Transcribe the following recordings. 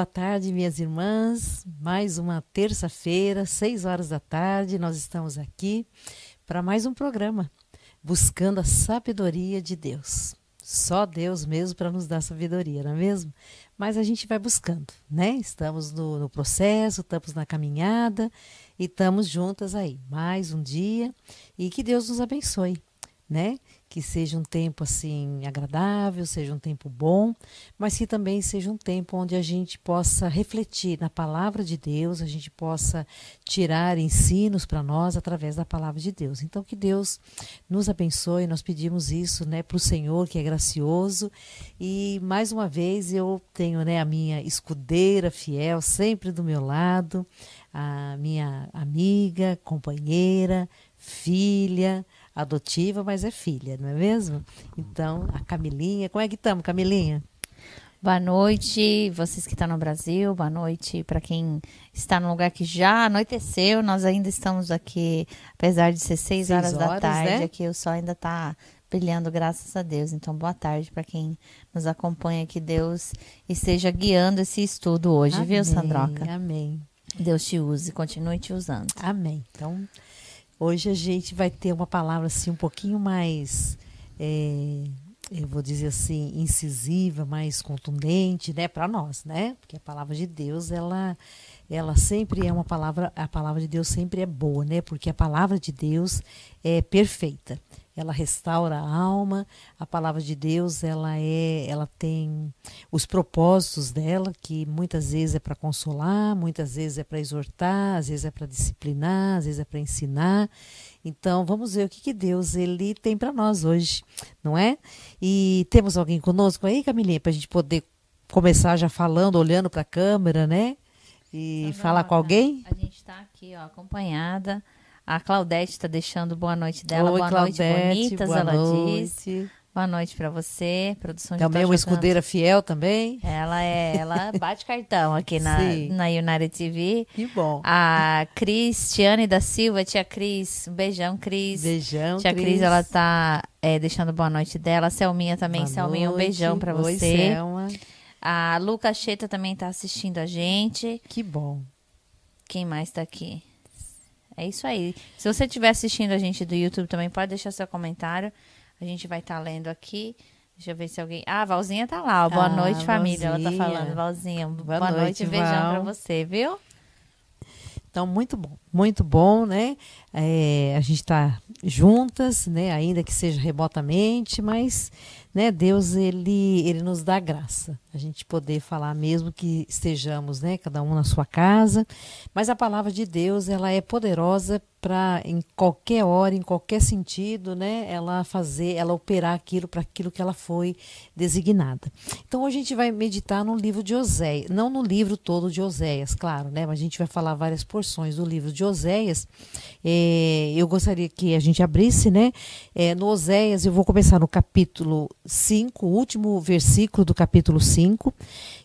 Boa tarde, minhas irmãs. Mais uma terça-feira, seis horas da tarde, nós estamos aqui para mais um programa, buscando a sabedoria de Deus. Só Deus mesmo para nos dar sabedoria, não é mesmo? Mas a gente vai buscando, né? Estamos no, no processo, estamos na caminhada e estamos juntas aí. Mais um dia e que Deus nos abençoe, né? Que seja um tempo assim agradável, seja um tempo bom, mas que também seja um tempo onde a gente possa refletir na palavra de Deus, a gente possa tirar ensinos para nós através da palavra de Deus. Então que Deus nos abençoe, nós pedimos isso, né, para o Senhor que é gracioso e mais uma vez eu tenho, né, a minha escudeira fiel sempre do meu lado, a minha amiga, companheira, filha adotiva, mas é filha, não é mesmo? Então, a Camilinha, como é que estamos, Camilinha? Boa noite, vocês que estão no Brasil, boa noite para quem está no lugar que já anoiteceu. Nós ainda estamos aqui, apesar de ser seis, seis horas, horas, da tarde, né? aqui o sol ainda está brilhando, graças a Deus. Então, boa tarde para quem nos acompanha, que Deus esteja guiando esse estudo hoje, amém, viu, Sandroca? Amém. Deus te use, continue te usando. Amém. Então, Hoje a gente vai ter uma palavra assim um pouquinho mais, é, eu vou dizer assim, incisiva, mais contundente, né, para nós, né? Porque a palavra de Deus, ela, ela sempre é uma palavra, a palavra de Deus sempre é boa, né? Porque a palavra de Deus é perfeita ela restaura a alma. A palavra de Deus, ela é, ela tem os propósitos dela, que muitas vezes é para consolar, muitas vezes é para exortar, às vezes é para disciplinar, às vezes é para ensinar. Então, vamos ver o que, que Deus ele tem para nós hoje, não é? E temos alguém conosco aí, Camilinha, para a gente poder começar já falando, olhando para a câmera, né? E falar com alguém? A gente está aqui, ó, acompanhada a Claudete está deixando boa noite dela. Oi, boa Claudete, noite, bonitas, boa ela noite. disse. Boa noite para você, produção de Também uma escudeira fiel também. Ela é, ela bate cartão aqui na, na United TV. Que bom. A Cristiane da Silva, tia Cris, um beijão, Cris. Beijão, Tia Cris, Cris ela tá é, deixando boa noite dela. A Selminha também, boa Selminha, noite. um beijão para você. Selma. A Luca Cheta também tá assistindo a gente. Que bom. Quem mais tá aqui? É isso aí. Se você estiver assistindo a gente do YouTube também, pode deixar seu comentário. A gente vai estar tá lendo aqui. Deixa eu ver se alguém. Ah, a Valzinha tá lá. Boa ah, noite, família. Valzinha. Ela tá falando. Valzinha, boa, boa noite, noite beijão pra você, viu? Então, muito bom, muito bom, né? É, a gente está juntas, né? Ainda que seja remotamente, mas né, Deus ele, ele nos dá graça. A gente poder falar mesmo que estejamos, né, cada um na sua casa, mas a palavra de Deus, ela é poderosa para em qualquer hora, em qualquer sentido, né, ela fazer, ela operar aquilo para aquilo que ela foi designada. Então hoje a gente vai meditar no livro de Oséias, não no livro todo de Oséias, claro, né, mas a gente vai falar várias porções do livro de Oséias. É, eu gostaria que a gente abrisse, né, é, no Oséias, eu vou começar no capítulo 5, o último versículo do capítulo 5,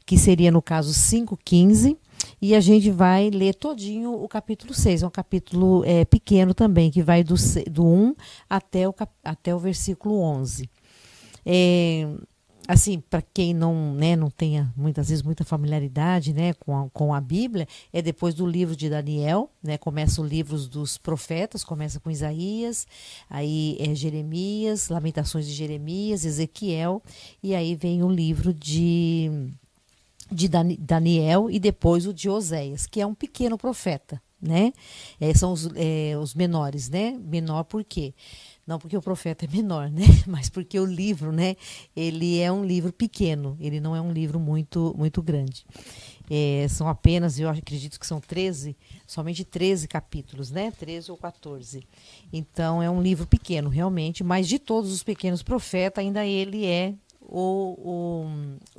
que seria no caso 5:15 e a gente vai ler todinho o capítulo 6. É um capítulo é, pequeno também, que vai do, do 1 até o, até o versículo 11. É, assim, para quem não, né, não tenha muitas vezes muita familiaridade, né, com a, com a Bíblia, é depois do livro de Daniel, né, começa o livro dos profetas, começa com Isaías, aí é Jeremias, Lamentações de Jeremias, Ezequiel, e aí vem o livro de de Daniel e depois o de Oséias, que é um pequeno profeta, né? É, são os, é, os menores, né? Menor por quê? Não porque o profeta é menor, né? Mas porque o livro, né? Ele é um livro pequeno, ele não é um livro muito, muito grande. É, são apenas, eu acredito que são 13, somente 13 capítulos, né? 13 ou 14. Então é um livro pequeno, realmente, mas de todos os pequenos profetas, ainda ele é o,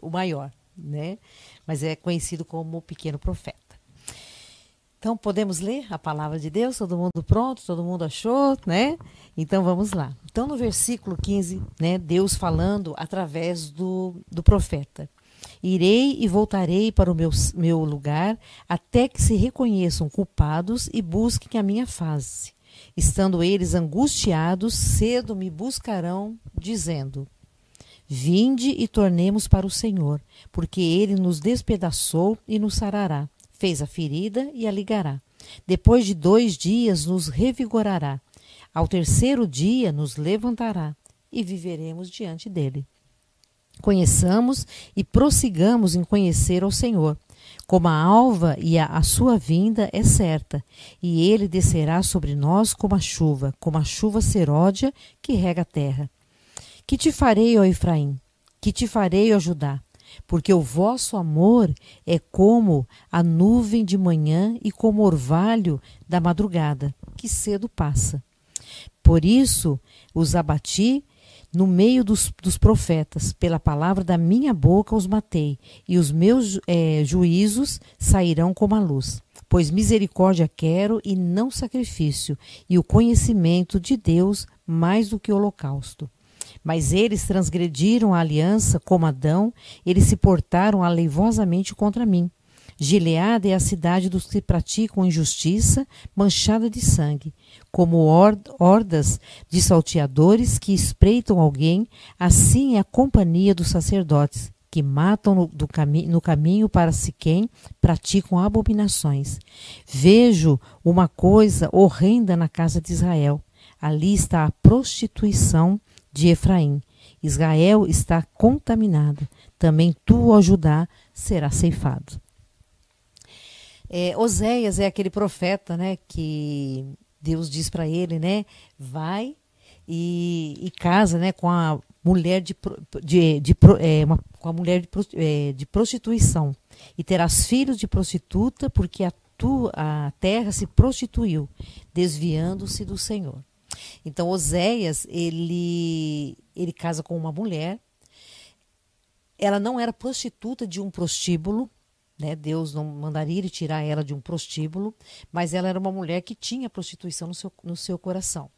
o, o maior, né? Mas é conhecido como o pequeno profeta. Então podemos ler a palavra de Deus, todo mundo pronto, todo mundo achou, né? Então vamos lá. Então no versículo 15, né, Deus falando através do, do profeta. Irei e voltarei para o meu, meu lugar até que se reconheçam culpados e busquem a minha face. Estando eles angustiados, cedo me buscarão, dizendo: Vinde e tornemos para o Senhor, porque ele nos despedaçou e nos sarará, fez a ferida e a ligará. Depois de dois dias nos revigorará. Ao terceiro dia nos levantará e viveremos diante dele. Conheçamos e prossigamos em conhecer ao Senhor. Como a alva e a, a, sua vinda é certa, e ele descerá sobre nós como a chuva, como a chuva seródia que rega a terra. Que te farei, ó Efraim? Que te farei, ó Judá? Porque o vosso amor é como a nuvem de manhã e como orvalho da madrugada, que cedo passa. Por isso os abati no meio dos, dos, profetas, pela palavra da minha boca os matei, e os meus é, juízos sairão como a luz. Pois misericórdia quero e não sacrifício, e o conhecimento de Deus mais do que holocausto. Mas eles transgrediram a aliança como Adão, eles se portaram aleivosamente contra mim. Gileada é a cidade dos que praticam injustiça, manchada de sangue. Como hordas de salteadores que espreitam alguém, assim é a companhia dos sacerdotes, que matam no, cami no caminho para Siquém, praticam abominações. Vejo uma coisa horrenda na casa de Israel. Ali está a prostituição de Efraim. Israel está contaminada. Também tu, ó Judá, será ceifado. É, Oséias é aquele profeta, né, que Deus diz para ele, né, vai e, e, casa, né, com a mulher de, de, de é, uma, com a mulher de, é, de prostituição e terás filhos de prostituta, porque a tua a terra se prostituiu, desviando-se do Senhor. Então Oséias ele ele casa com uma mulher. Ela não era prostituta de um prostíbulo, né? Deus não mandaria ele tirar ela de um prostíbulo, mas ela era uma mulher que tinha prostituição no seu, no seu coração.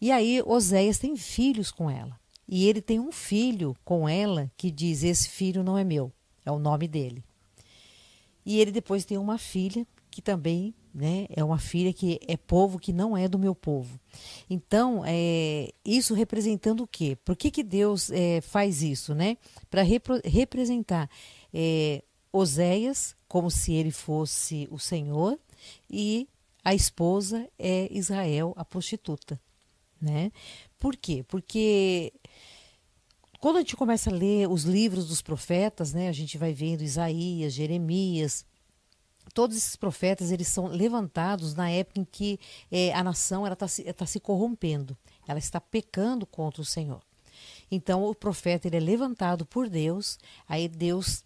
E aí Oséias tem filhos com ela. E ele tem um filho com ela que diz: Esse filho não é meu, é o nome dele. E ele depois tem uma filha que também né, é uma filha que é povo que não é do meu povo. Então, é, isso representando o quê? Por que, que Deus é, faz isso? Né? Para representar é, Oséias como se ele fosse o Senhor e a esposa é Israel, a prostituta. Né? Por quê? Porque quando a gente começa a ler os livros dos profetas, né, a gente vai vendo Isaías, Jeremias, todos esses profetas eles são levantados na época em que é, a nação está se, tá se corrompendo, ela está pecando contra o Senhor. Então o profeta ele é levantado por Deus, aí Deus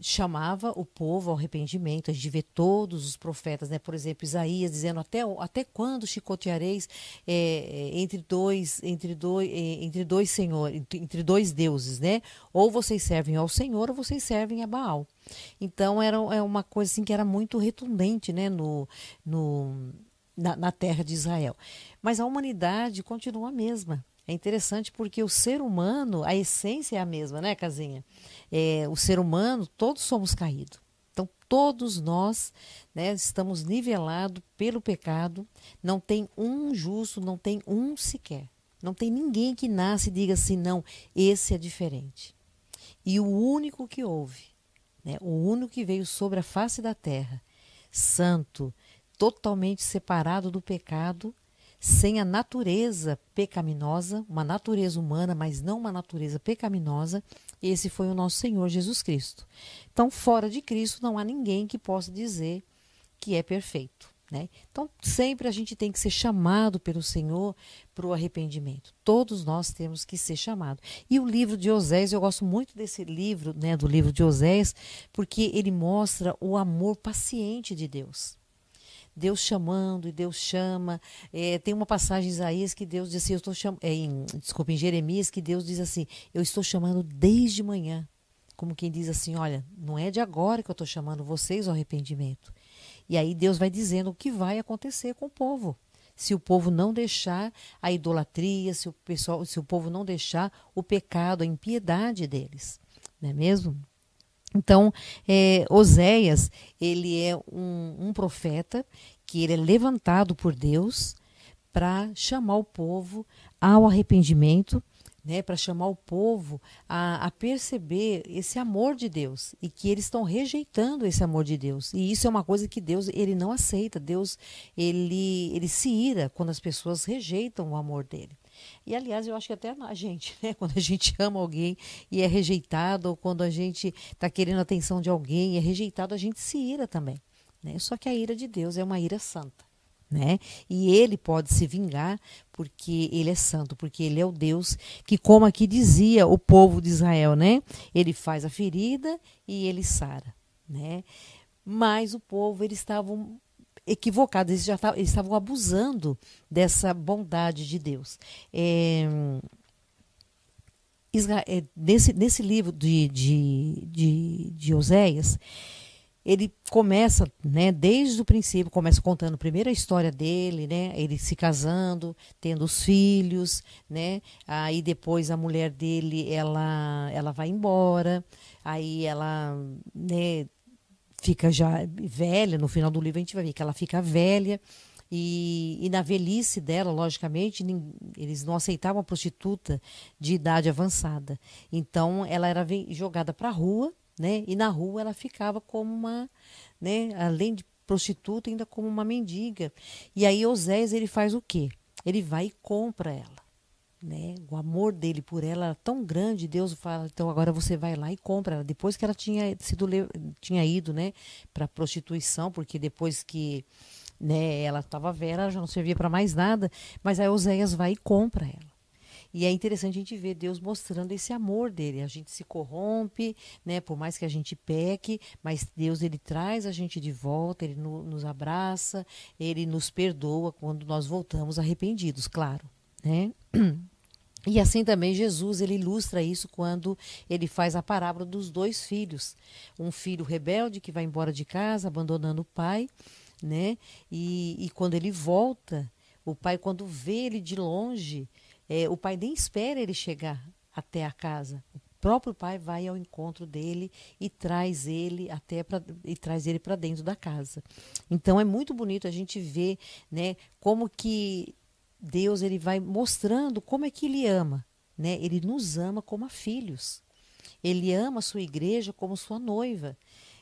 chamava o povo ao arrependimento. A gente vê todos os profetas, né? por exemplo, Isaías dizendo até, até quando chicoteareis é, entre dois entre dois é, entre dois senhores entre dois deuses, né? Ou vocês servem ao Senhor ou vocês servem a Baal. Então era é uma coisa assim que era muito retundente, né? No, no na, na terra de Israel. Mas a humanidade continua a mesma. É interessante porque o ser humano, a essência é a mesma, né, Casinha? É, o ser humano, todos somos caídos. Então, todos nós né, estamos nivelados pelo pecado. Não tem um justo, não tem um sequer. Não tem ninguém que nasce e diga assim, não, esse é diferente. E o único que houve, né, o único que veio sobre a face da terra, santo, totalmente separado do pecado, sem a natureza pecaminosa, uma natureza humana, mas não uma natureza pecaminosa, esse foi o nosso Senhor Jesus Cristo. Então, fora de Cristo, não há ninguém que possa dizer que é perfeito. Né? Então, sempre a gente tem que ser chamado pelo Senhor para o arrependimento. Todos nós temos que ser chamados. E o livro de Oséias, eu gosto muito desse livro, né, do livro de Oséias, porque ele mostra o amor paciente de Deus. Deus chamando e Deus chama. É, tem uma passagem em Isaías que Deus diz assim, eu estou chamando, é, em, desculpa, em Jeremias que Deus diz assim, eu estou chamando desde manhã. Como quem diz assim, olha, não é de agora que eu estou chamando vocês ao arrependimento. E aí Deus vai dizendo o que vai acontecer com o povo. Se o povo não deixar a idolatria, se o pessoal, se o povo não deixar o pecado, a impiedade deles, não é mesmo? Então, é, Oséias, ele é um, um profeta que ele é levantado por Deus para chamar o povo ao arrependimento, né, para chamar o povo a, a, perceber esse amor de Deus e que eles estão rejeitando esse amor de Deus. E isso é uma coisa que Deus ele não aceita. Deus ele, ele se ira quando as pessoas rejeitam o amor dele. E aliás, eu acho que até a gente, né, quando a gente ama alguém e é rejeitado, ou quando a gente está querendo a atenção de alguém e é rejeitado, a gente se ira também. Né? Só que a ira de Deus é uma ira santa né? E ele pode se vingar porque ele é santo, porque ele é o Deus que, como aqui dizia o povo de Israel, né? Ele faz a ferida e ele sara, né? Mas o povo eles estavam equivocados, eles já tavam, eles estavam abusando dessa bondade de Deus. É, Israel, é, nesse, nesse livro de, de, de, de Oséias, ele começa, né, desde o princípio, começa contando primeiro a história dele, né, ele se casando, tendo os filhos, né, aí depois a mulher dele, ela, ela vai embora, aí ela, né, fica já velha, no final do livro a gente vai ver que ela fica velha, e, e, na velhice dela, logicamente, eles não aceitavam a prostituta de idade avançada. Então, ela era jogada para a rua, né? E na rua ela ficava como uma, né? Além de prostituta, ainda como uma mendiga. E aí Osés ele faz o quê? Ele vai e compra ela. Né? O amor dele por ela era tão grande, Deus fala, então agora você vai lá e compra ela. Depois que ela tinha sido tinha ido, né, para prostituição, porque depois que, né, ela estava velha, ela já não servia para mais nada, mas aí Oséias vai e compra ela. E é interessante a gente ver Deus mostrando esse amor dele. A gente se corrompe, né? Por mais que a gente peque, mas Deus ele traz a gente de volta, ele no, nos abraça, ele nos perdoa quando nós voltamos arrependidos, claro, né? E assim também Jesus ele ilustra isso quando ele faz a parábola dos dois filhos, um filho rebelde que vai embora de casa, abandonando o pai, né? E, e quando ele volta, o pai quando vê ele de longe, é, o pai nem espera ele chegar até a casa. O próprio pai vai ao encontro dele e traz ele até pra, e traz ele para dentro da casa. Então é muito bonito a gente ver, né, como que Deus ele vai mostrando como é que ele ama, né? Ele nos ama como filhos. Ele ama a sua igreja como sua noiva.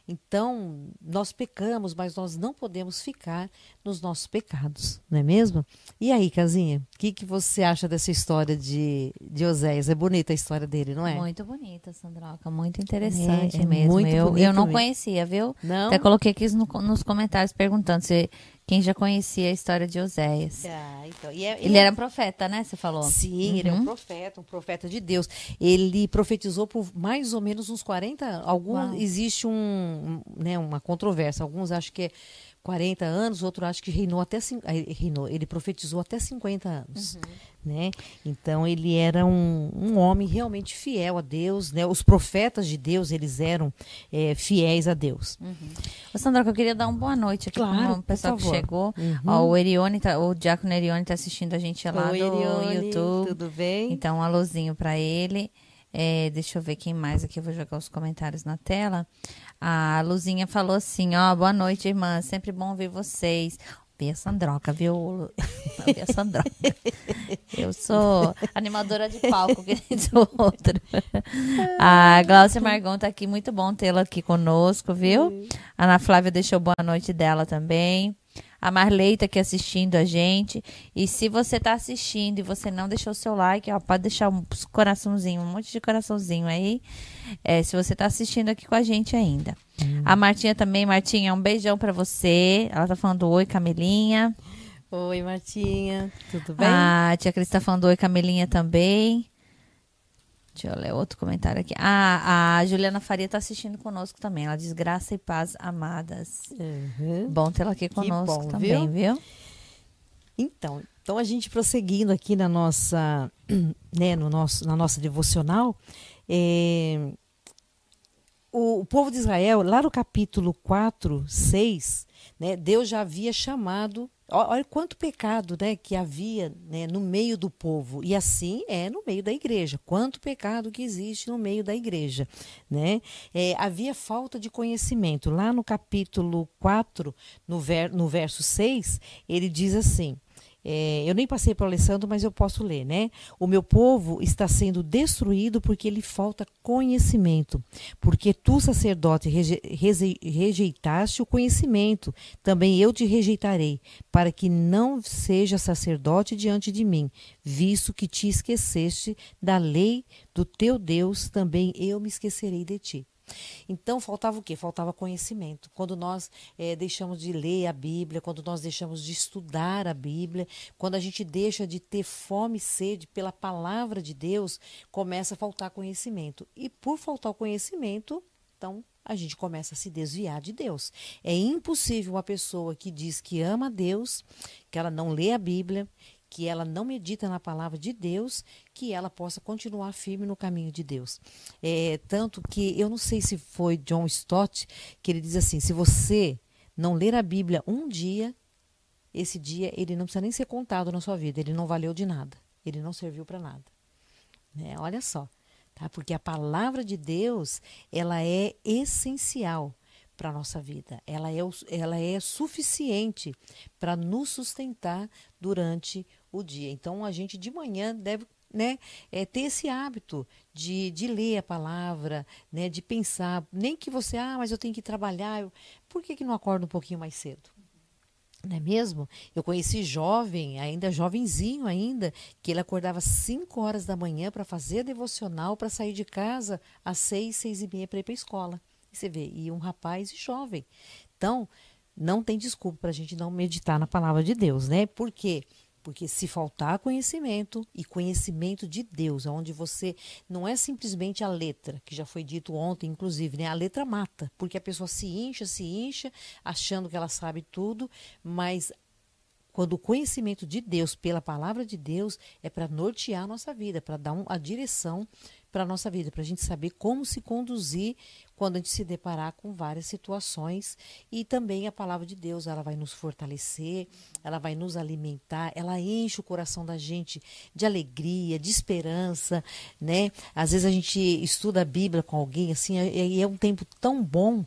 Então, nós pecamos, mas nós não podemos ficar nos nossos pecados, não é mesmo? E aí, Casinha, o que, que você acha dessa história de, de Oséias? É bonita a história dele, não é? Muito bonita, Sandroca, muito interessante é, é mesmo. Muito eu, eu não mesmo. conhecia, viu? Não? Até coloquei aqui no, nos comentários perguntando se quem já conhecia a história de Oséias. Ah, então. É, ele, ele, era profeta, né? Você falou? Sim, uhum. ele é um uhum. profeta, um profeta de Deus. Ele profetizou por mais ou menos uns 40. Alguns, existe um, né, uma controvérsia. Alguns acham que é 40 anos, outro acho que reinou até reinou, ele profetizou até 50 anos, uhum. né? Então ele era um, um homem realmente fiel a Deus, né? Os profetas de Deus eles eram é, fiéis a Deus. Uhum. Ô, Sandra, eu queria dar uma boa noite aqui claro, para o pessoal que chegou. Uhum. Ó, o Erione, tá, o Diácono Erione está assistindo a gente lá Oi, do Erione, YouTube. Tudo bem? Então um alôzinho para ele. É, deixa eu ver quem mais aqui, eu vou jogar os comentários na tela. A Luzinha falou assim: ó, boa noite, irmã, sempre bom ver vocês. Vi a Sandroca, viu? Vi a Sandroca. Eu sou animadora de palco, que diz o outro. A Glaucia Margon tá aqui, muito bom tê-la aqui conosco, viu? A Ana Flávia deixou boa noite dela também a Marley tá aqui assistindo a gente. E se você tá assistindo e você não deixou o seu like, ó, pode deixar um coraçãozinho, um monte de coraçãozinho aí. É, se você tá assistindo aqui com a gente ainda. Hum. A Martinha também, Martinha, um beijão para você. Ela tá falando oi, Camelinha. Oi, Martinha. Tudo bem? A tia Cris tá falando oi, Camelinha também. Deixa eu ler outro comentário aqui. Ah, a Juliana Faria está assistindo conosco também. Ela diz graça e paz amadas. Uhum. Bom tê-la aqui conosco bom, também, viu? viu? Então, então a gente prosseguindo aqui na nossa, né, no nosso, na nossa devocional, é, o, o, povo de Israel, lá no capítulo 4, 6, né, Deus já havia chamado Olha quanto pecado né, que havia né, no meio do povo. E assim é no meio da igreja. Quanto pecado que existe no meio da igreja. Né? É, havia falta de conhecimento. Lá no capítulo 4, no, ver, no verso 6, ele diz assim: é, eu nem passei para o Alessandro, mas eu posso ler, né? O meu povo está sendo destruído porque lhe falta conhecimento. Porque tu, sacerdote, reje, rejeitaste o conhecimento, também eu te rejeitarei, para que não seja sacerdote diante de mim, visto que te esqueceste da lei do teu Deus, também eu me esquecerei de ti. Então faltava o quê? Faltava conhecimento. Quando nós é, deixamos de ler a Bíblia, quando nós deixamos de estudar a Bíblia, quando a gente deixa de ter fome e sede pela palavra de Deus, começa a faltar conhecimento. E por faltar o conhecimento, então a gente começa a se desviar de Deus. É impossível uma pessoa que diz que ama a Deus, que ela não lê a Bíblia, que ela não medita na palavra de Deus, que ela possa continuar firme no caminho de Deus. É, tanto que eu não sei se foi John Stott que ele diz assim: se você não ler a Bíblia um dia, esse dia ele não precisa nem ser contado na sua vida, ele não valeu de nada, ele não serviu para nada. Né? Olha só, tá? Porque a palavra de Deus ela é essencial para nossa vida. Ela é, ela é suficiente para nos sustentar durante o dia. Então, a gente de manhã deve né, é, ter esse hábito de, de ler a palavra, né, de pensar. Nem que você, ah, mas eu tenho que trabalhar. Eu, por que, que não acorda um pouquinho mais cedo? Não é mesmo? Eu conheci jovem, ainda jovenzinho ainda, que ele acordava 5 horas da manhã para fazer devocional, para sair de casa às 6, 6 e meia para ir para a escola. E você vê, e um rapaz jovem. Então, não tem desculpa para a gente não meditar na palavra de Deus, né? Por quê? Porque se faltar conhecimento e conhecimento de Deus, onde você não é simplesmente a letra, que já foi dito ontem, inclusive, né? A letra mata, porque a pessoa se incha, se incha, achando que ela sabe tudo, mas quando o conhecimento de Deus, pela palavra de Deus, é para nortear a nossa vida, para dar um, a direção para a nossa vida, para a gente saber como se conduzir quando a gente se deparar com várias situações. E também a palavra de Deus, ela vai nos fortalecer, ela vai nos alimentar, ela enche o coração da gente de alegria, de esperança, né? Às vezes a gente estuda a Bíblia com alguém, assim, e é um tempo tão bom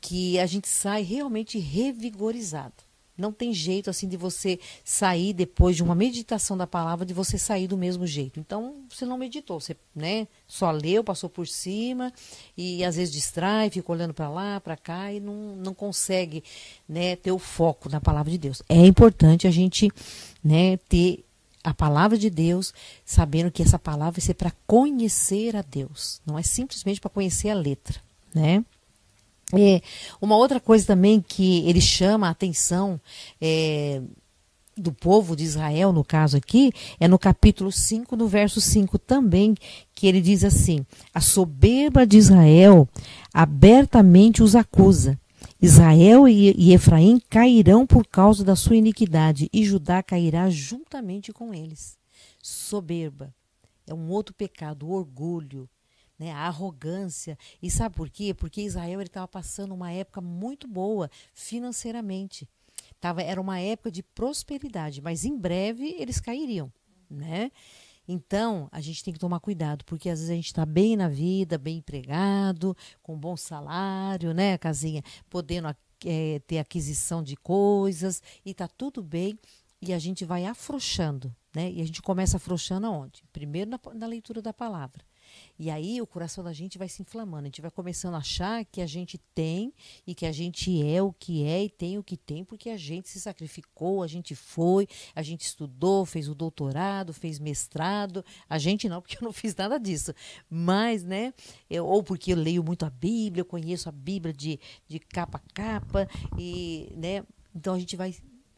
que a gente sai realmente revigorizado. Não tem jeito assim de você sair depois de uma meditação da palavra, de você sair do mesmo jeito. Então, você não meditou, você né, só leu, passou por cima e às vezes distrai, fica olhando para lá, para cá e não, não consegue né, ter o foco na palavra de Deus. É importante a gente né, ter a palavra de Deus, sabendo que essa palavra vai ser para conhecer a Deus, não é simplesmente para conhecer a letra, né? É, uma outra coisa também que ele chama a atenção é, do povo de Israel, no caso aqui, é no capítulo 5, no verso 5 também, que ele diz assim: A soberba de Israel abertamente os acusa. Israel e Efraim cairão por causa da sua iniquidade, e Judá cairá juntamente com eles. Soberba é um outro pecado, orgulho, né, a arrogância. E sabe por quê? Porque Israel estava passando uma época muito boa financeiramente. Tava, era uma época de prosperidade, mas em breve eles cairiam, né? Então, a gente tem que tomar cuidado, porque às vezes a gente está bem na vida, bem empregado, com bom salário, né, casinha, podendo é, ter aquisição de coisas, e está tudo bem, e a gente vai afrouxando, né? E a gente começa afrouxando aonde? Primeiro na, na leitura da palavra. E aí o coração da gente vai se inflamando, a gente vai começando a achar que a gente tem e que a gente é o que é e tem o que tem, porque a gente se sacrificou, a gente foi, a gente estudou, fez o doutorado, fez mestrado. A gente não, porque eu não fiz nada disso. Mas, né, eu, ou porque eu leio muito a Bíblia, eu conheço a Bíblia de, de capa a capa, e, né, então a gente vai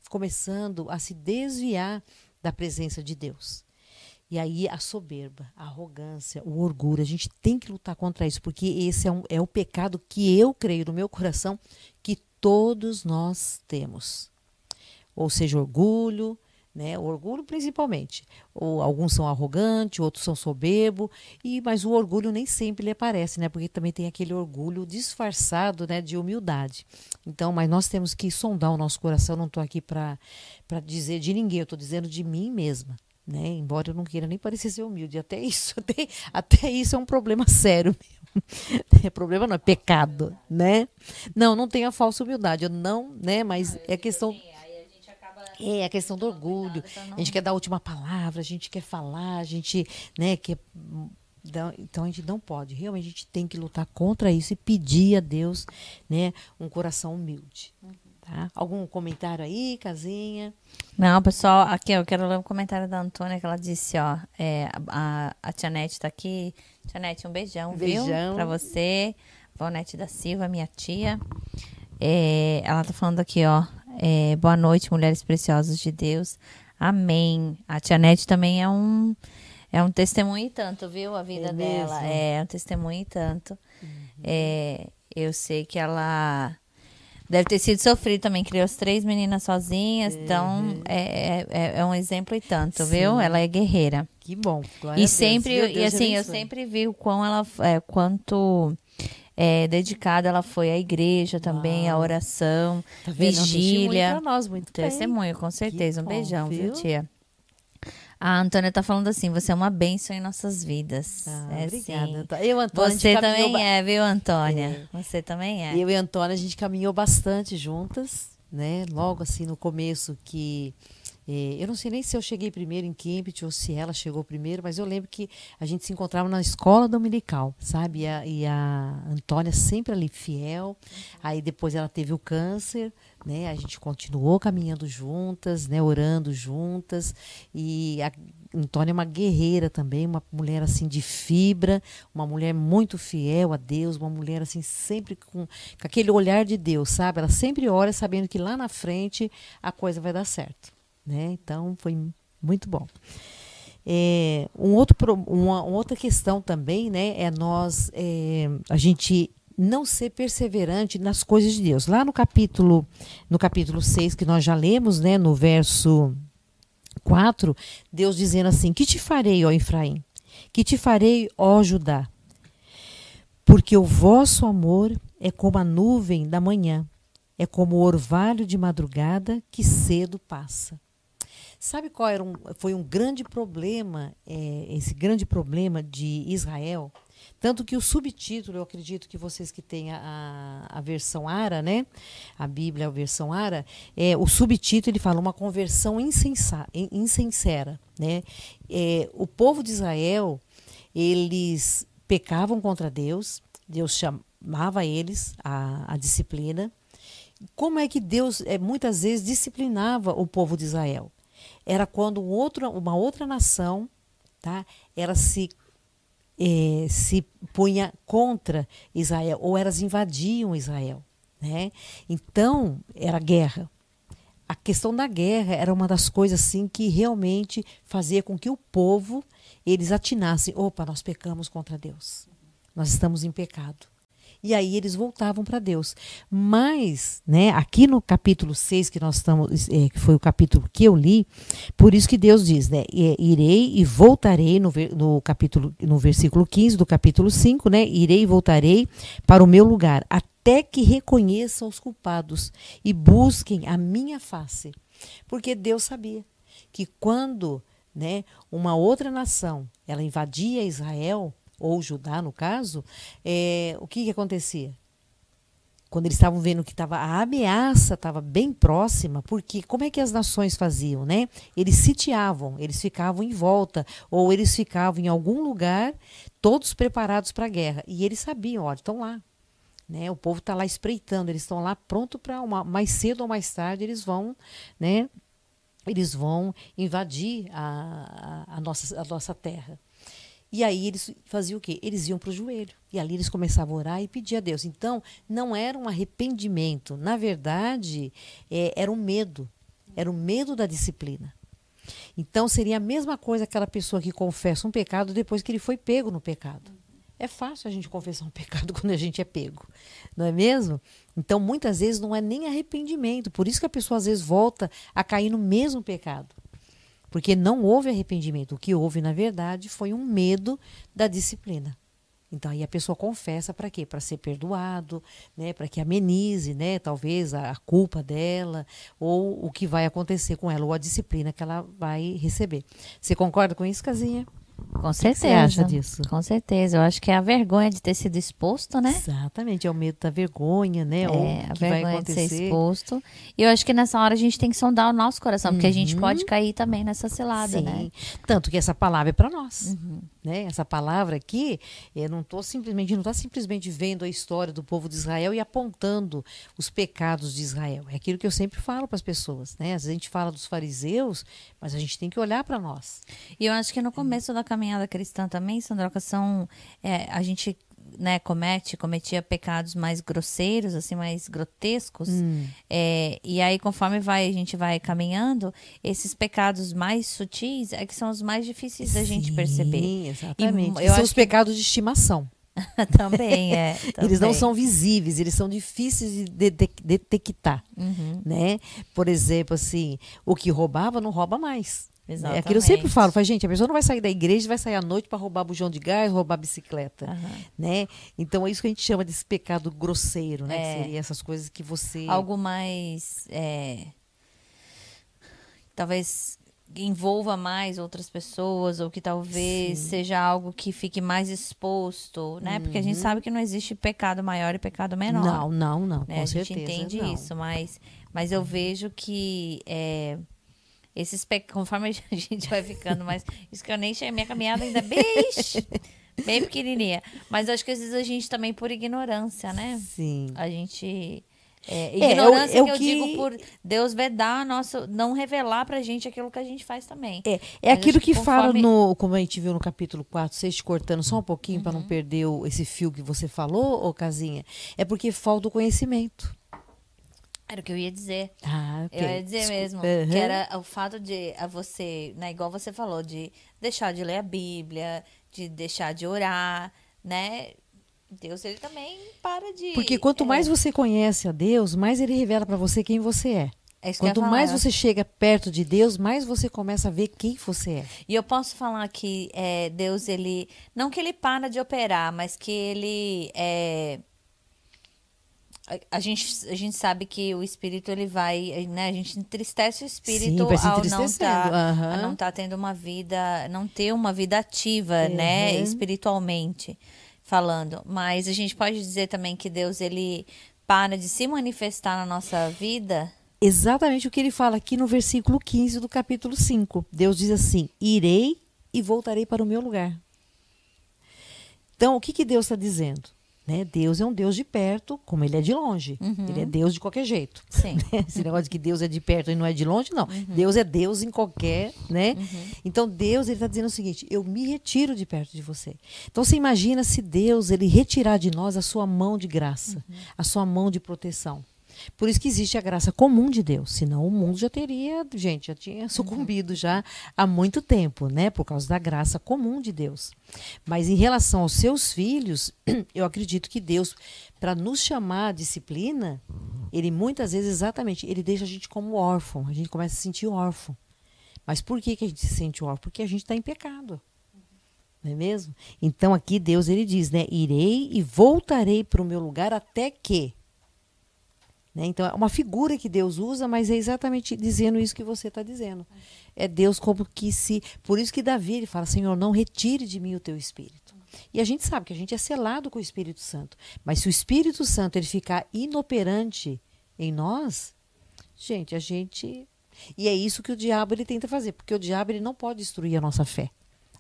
começando a se desviar da presença de Deus. E aí a soberba, a arrogância, o orgulho, a gente tem que lutar contra isso, porque esse é, um, é o pecado que eu creio no meu coração que todos nós temos. Ou seja, orgulho, né? O orgulho principalmente. Ou alguns são arrogantes, outros são soberbo, e mas o orgulho nem sempre lhe aparece, né? Porque também tem aquele orgulho disfarçado, né, de humildade. Então, mas nós temos que sondar o nosso coração, não estou aqui para para dizer de ninguém, eu estou dizendo de mim mesma. Né? Embora eu não queira nem parecer ser humilde, até isso, até, até isso é um problema sério mesmo. É problema não, é pecado, né? Não, não tem a falsa humildade, eu não, né? Mas é questão. Aí a gente acaba É, a questão do orgulho. A gente quer dar a última palavra, a gente quer falar, a gente, né, quer então a gente não pode, realmente a gente tem que lutar contra isso e pedir a Deus, né, um coração humilde. Tá? Algum comentário aí, casinha? Não, pessoal, aqui eu quero ler um comentário da Antônia que ela disse, ó, é, a, a Tia Nete tá aqui. Tia Nete, um beijão, beijão. viu? Pra você. Vonete da Silva, minha tia. É, ela tá falando aqui, ó, é, boa noite, mulheres preciosas de Deus. Amém. A Tia Nete também é um é um testemunho e tanto, viu? A vida é dela. Mesmo? É, um testemunho e tanto. Uhum. É, eu sei que ela deve ter sido sofrido também. Criou as três meninas sozinhas. Uhum. Então, é, é, é, um exemplo e tanto, Sim. viu? Ela é guerreira. Que bom. Glória e sempre, e assim, eu sempre vi o quão ela, é, quanto é, dedicada ela foi à igreja também, Uau. à oração, tá vigília. Não, nós muito testemunho, com certeza. Que um bom, beijão, viu, viu tia? A Antônia tá falando assim, você é uma bênção em nossas vidas. Ah, é, obrigada. Sim. Eu, Antônia, você também ba... é, viu, Antônia? É. Você também é. Eu e a Antônia, a gente caminhou bastante juntas, né? Logo assim no começo que eu não sei nem se eu cheguei primeiro em Cambridge ou se ela chegou primeiro, mas eu lembro que a gente se encontrava na escola dominical, sabe? E a, e a Antônia sempre ali fiel. Aí depois ela teve o câncer, né? A gente continuou caminhando juntas, né? Orando juntas. E a Antônia é uma guerreira também, uma mulher assim de fibra, uma mulher muito fiel a Deus, uma mulher assim sempre com, com aquele olhar de Deus, sabe? Ela sempre ora sabendo que lá na frente a coisa vai dar certo. Né? Então foi muito bom. É, um outro, uma, outra questão também né, é nós é, a gente não ser perseverante nas coisas de Deus. Lá no capítulo no capítulo 6 que nós já lemos, né, no verso 4, Deus dizendo assim: "Que te farei, ó Efraim? Que te farei, ó Judá? Porque o vosso amor é como a nuvem da manhã, é como o orvalho de madrugada que cedo passa." Sabe qual era um, foi um grande problema, é, esse grande problema de Israel? Tanto que o subtítulo, eu acredito que vocês que têm a, a versão ARA, né? A Bíblia, a versão ARA, é, o subtítulo ele fala uma conversão insensa, insincera, né? É, o povo de Israel, eles pecavam contra Deus, Deus chamava eles à, à disciplina. Como é que Deus é, muitas vezes disciplinava o povo de Israel? Era quando um outro, uma outra nação tá, ela se, eh, se punha contra Israel, ou elas invadiam Israel. Né? Então, era guerra. A questão da guerra era uma das coisas assim que realmente fazia com que o povo eles atinassem, opa, nós pecamos contra Deus. Nós estamos em pecado e aí eles voltavam para Deus. Mas, né, aqui no capítulo 6, que nós estamos, é, que foi o capítulo que eu li, por isso que Deus diz, né, irei e voltarei no, no capítulo, no versículo 15 do capítulo 5, né, irei e voltarei para o meu lugar, até que reconheçam os culpados e busquem a minha face. Porque Deus sabia que quando, né, uma outra nação, ela invadia Israel, ou Judá, no caso, é, o que, que acontecia? Quando eles estavam vendo que tava, a ameaça estava bem próxima, porque como é que as nações faziam, né? Eles sitiavam, eles ficavam em volta, ou eles ficavam em algum lugar, todos preparados para a guerra. E eles sabiam, olha, estão lá. Né? O povo está lá espreitando, eles estão lá pronto para mais cedo ou mais tarde eles vão, né? Eles vão invadir a, a, a nossa, a nossa terra. E aí eles faziam o quê? Eles iam para o joelho. E ali eles começavam a orar e pedir a Deus. Então, não era um arrependimento. Na verdade, é, era um medo. Era o um medo da disciplina. Então, seria a mesma coisa aquela pessoa que confessa um pecado depois que ele foi pego no pecado. É fácil a gente confessar um pecado quando a gente é pego, não é mesmo? Então, muitas vezes não é nem arrependimento. Por isso que a pessoa às vezes volta a cair no mesmo pecado. Porque não houve arrependimento. O que houve, na verdade, foi um medo da disciplina. Então aí a pessoa confessa para quê? Para ser perdoado, né? Para que amenize, né? Talvez a, a, culpa dela ou o que vai acontecer com ela ou a disciplina que ela vai receber. Você concorda com isso, Casinha? Com certeza. Você acha disso? Com certeza. Eu acho que é a vergonha de ter sido exposto, né? Exatamente. É o medo da vergonha, né? É, Ou a vergonha de ser exposto. E eu acho que nessa hora a gente tem que sondar o nosso coração, uhum. porque a gente pode uhum. cair também nessa cilada, Sim. né? Tanto que essa palavra é para nós. Uhum. Né? Essa palavra aqui, eu não estou simplesmente, não está simplesmente vendo a história do povo de Israel e apontando os pecados de Israel. É aquilo que eu sempre falo para as pessoas, né? Às vezes a gente fala dos fariseus, mas a gente tem que olhar para nós. E eu acho que no começo da caminhada cristã também, Sandroca, são é, a gente né, comete, cometia pecados mais grosseiros, assim, mais grotescos. Hum. É, e aí, conforme vai, a gente vai caminhando, esses pecados mais sutis é que são os mais difíceis da gente perceber. Exatamente. E, são os que... pecados de estimação. também é. Também. Eles não são visíveis, eles são difíceis de, de, detectar, uhum. né? Por exemplo, assim, o que roubava não rouba mais. Exatamente. É aquilo eu sempre falo, falo, gente, a pessoa não vai sair da igreja, vai sair à noite para roubar bujão de gás, roubar bicicleta, uhum. né? Então é isso que a gente chama desse pecado grosseiro, né? É. Que seria essas coisas que você algo mais é... talvez envolva mais outras pessoas ou que talvez Sim. seja algo que fique mais exposto, né? Uhum. Porque a gente uhum. sabe que não existe pecado maior e pecado menor. Não, não, não. Né? a gente entende não. isso, mas mas eu vejo que é, esses pe... conforme a gente vai ficando mais. Isso que eu nem cheguei, minha caminhada ainda é bem, bem pequenininha. Mas acho que às vezes a gente também, por ignorância, né? Sim. A gente. É, ignorância é, eu, eu que eu que... digo por Deus vedar nosso, não revelar pra gente aquilo que a gente faz também. É, é aquilo que, que conforme... fala no, como a gente viu no capítulo 4, 6, cortando só um pouquinho uhum. para não perder o, esse fio que você falou, ô Casinha, é porque falta o conhecimento. Era o que eu ia dizer. Ah, okay. Eu ia dizer mesmo. Uhum. Que era o fato de a você, né, igual você falou, de deixar de ler a Bíblia, de deixar de orar, né? Deus, ele também para de. Porque quanto é... mais você conhece a Deus, mais ele revela para você quem você é. É Quanto mais você chega perto de Deus, mais você começa a ver quem você é. E eu posso falar que é, Deus, ele. Não que ele para de operar, mas que ele. A, gente, a gente sabe que o espírito ele vai, né? A gente entristece o espírito Sim, ao não estar tá, uhum. não tá tendo uma vida, não ter uma vida ativa, uhum. né, espiritualmente falando. Mas a gente pode dizer também que Deus ele para de se manifestar na nossa vida. Exatamente o que ele fala aqui no versículo 15 do capítulo 5. Deus diz assim: Irei e voltarei para o meu lugar. Então, o que, que Deus está dizendo? Né? Deus é um Deus de perto, como ele é de longe. Uhum. Ele é Deus de qualquer jeito. Sim. Esse negócio de que Deus é de perto e não é de longe, não. Uhum. Deus é Deus em qualquer, né? Uhum. Então Deus ele está dizendo o seguinte: eu me retiro de perto de você. Então você imagina se Deus ele retirar de nós a sua mão de graça, uhum. a sua mão de proteção. Por isso que existe a graça comum de Deus, senão o mundo já teria, gente, já tinha sucumbido já há muito tempo, né, por causa da graça comum de Deus. Mas em relação aos seus filhos, eu acredito que Deus, para nos chamar à disciplina, ele muitas vezes exatamente, ele deixa a gente como órfão, a gente começa a se sentir órfão. Mas por que, que a gente se sente órfão? Porque a gente está em pecado. Não é mesmo? Então aqui Deus ele diz, né? Irei e voltarei para o meu lugar até que né? Então, é uma figura que Deus usa, mas é exatamente dizendo isso que você está dizendo. É Deus como que se. Por isso que Davi ele fala: Senhor, não retire de mim o teu espírito. E a gente sabe que a gente é selado com o Espírito Santo. Mas se o Espírito Santo ele ficar inoperante em nós, gente, a gente. E é isso que o diabo ele tenta fazer, porque o diabo ele não pode destruir a nossa fé.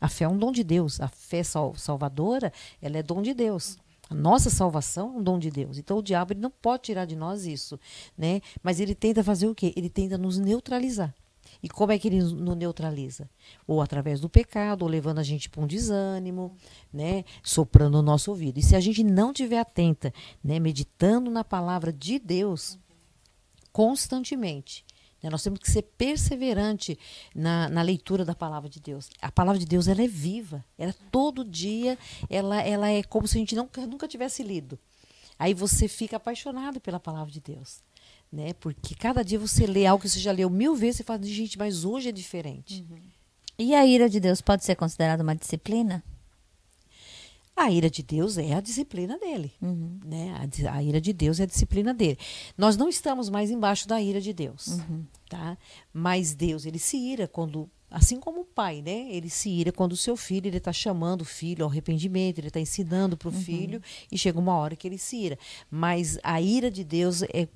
A fé é um dom de Deus. A fé salvadora, ela é dom de Deus. A nossa salvação é um dom de Deus. Então o diabo ele não pode tirar de nós isso, né? Mas ele tenta fazer o quê? Ele tenta nos neutralizar. E como é que ele nos neutraliza? Ou através do pecado, ou levando a gente para um desânimo, né? Soprando o nosso ouvido. E se a gente não tiver atenta, né? Meditando na palavra de Deus constantemente? Nós temos que ser perseverante na, na, leitura da palavra de Deus. A palavra de Deus ela é viva. Ela todo dia ela, ela é como se a gente nunca, nunca tivesse lido. Aí você fica apaixonado pela palavra de Deus. Né? Porque cada dia você lê algo que você já leu mil vezes e fala, gente, mas hoje é diferente. Uhum. E a ira de Deus pode ser considerada uma disciplina? A ira de Deus é a disciplina dele. Uhum. Né? A, a, ira de Deus é a disciplina dele. Nós não estamos mais embaixo da ira de Deus. Uhum. Tá? Mas Deus, ele se ira quando assim como o pai, né? Ele se ira quando o seu filho, ele está chamando o filho ao arrependimento, ele está ensinando para o uhum. filho e chega uma hora que ele se ira. Mas a ira de Deus é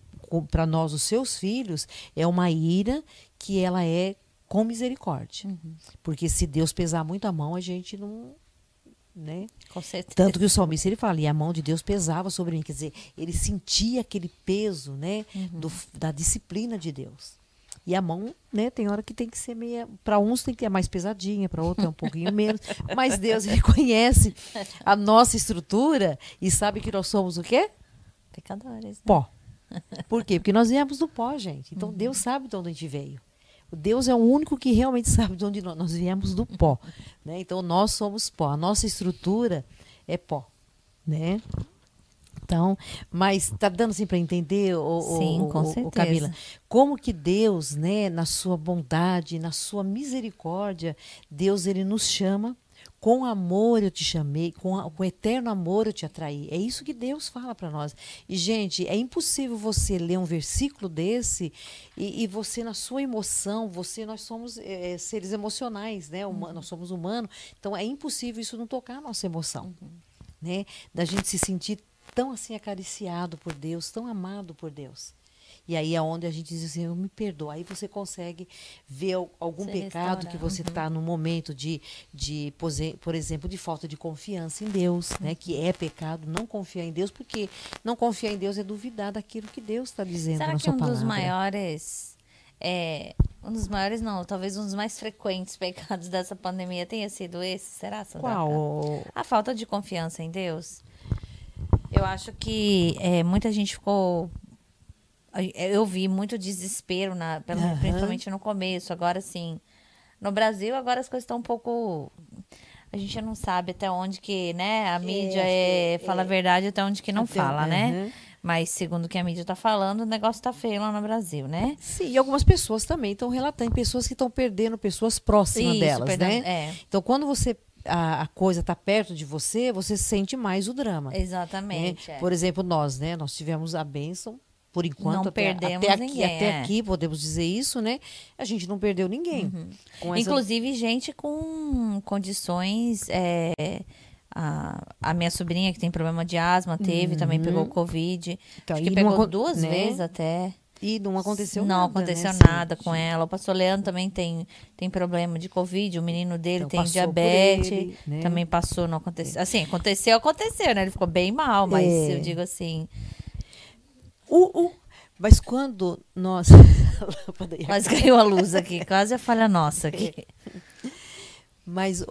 para nós, os seus filhos, é uma ira que ela é com misericórdia. Uhum. Porque se Deus pesar muito a mão, a gente não né? Com certeza. Tanto que o salmista ele fala, e a mão de Deus pesava sobre mim, quer dizer, ele sentia aquele peso, né, uhum. do, da disciplina de Deus. E a mão, né, tem hora que tem que ser meia. Para uns tem que ter mais pesadinha, para outros é um pouquinho menos. Mas Deus reconhece a nossa estrutura e sabe que nós somos o quê? Pecadores. Né? Pó. Por quê? Porque nós viemos do pó, gente. Então uhum. Deus sabe de onde a gente veio. Deus é o único que realmente sabe de onde nós, nós viemos do pó. Né? Então nós somos pó. A nossa estrutura é pó. Né? Então, mas tá dando assim para entender, o, Sim, o, com o, certeza. Camila, como que Deus, né, na sua bondade, na sua misericórdia, Deus ele nos chama com amor eu te chamei, com, a, com eterno amor eu te atraí. É isso que Deus fala para nós. E, gente, é impossível você ler um versículo desse e, e você, na sua emoção, você, nós somos é, seres emocionais, né? Uma, uhum. Nós somos humanos. Então, é impossível isso não tocar a nossa emoção. Uhum. Né? Da gente se sentir tão assim acariciado por Deus, tão amado por Deus. E aí é onde a gente diz assim, eu me perdoo. Aí você consegue ver algum você pecado que você está uhum. no momento de, de, por exemplo, de falta de confiança em Deus, né? Que é pecado não confiar em Deus, porque não confiar em Deus é duvidar daquilo que Deus está dizendo Será na que um dos maiores, é, um dos maiores não, talvez um dos mais frequentes pecados dessa pandemia tenha sido esse? Será, Sandra? Qual? A falta de confiança em Deus. Eu acho que é, muita gente ficou. Eu vi muito desespero, na, uhum. principalmente no começo. Agora, sim, no Brasil, agora as coisas estão um pouco. A gente não sabe até onde que, né? A mídia é, é fala a verdade até onde que não fala, uhum. né? Mas segundo o que a mídia está falando, o negócio está feio lá no Brasil, né? Sim, e algumas pessoas também estão relatando, pessoas que estão perdendo pessoas próximas Isso, delas, perdendo, né? É. Então, quando você a, a coisa está perto de você, você sente mais o drama. Exatamente. Né? É. Por exemplo, nós, né? Nós tivemos a bênção por enquanto, não até, perdemos até aqui, ninguém, até é. aqui, podemos dizer isso, né? A gente não perdeu ninguém. Uhum. Essa... Inclusive, gente com condições. É, a, a, minha sobrinha, que tem problema de asma, teve, uhum. também pegou Covid. Então, Acho que pegou uma, duas né? vezes até. E não aconteceu não nada. Não aconteceu né, nada com ela. O pastor Leandro também tem, tem problema de Covid. O menino dele então, tem diabetes. Ele, né? Também passou, não aconteceu. Assim, aconteceu, aconteceu, né? Ele ficou bem mal, mas é. eu digo assim. O, o, mas quando nós. mas caiu a luz aqui, quase a falha nossa aqui. Mas,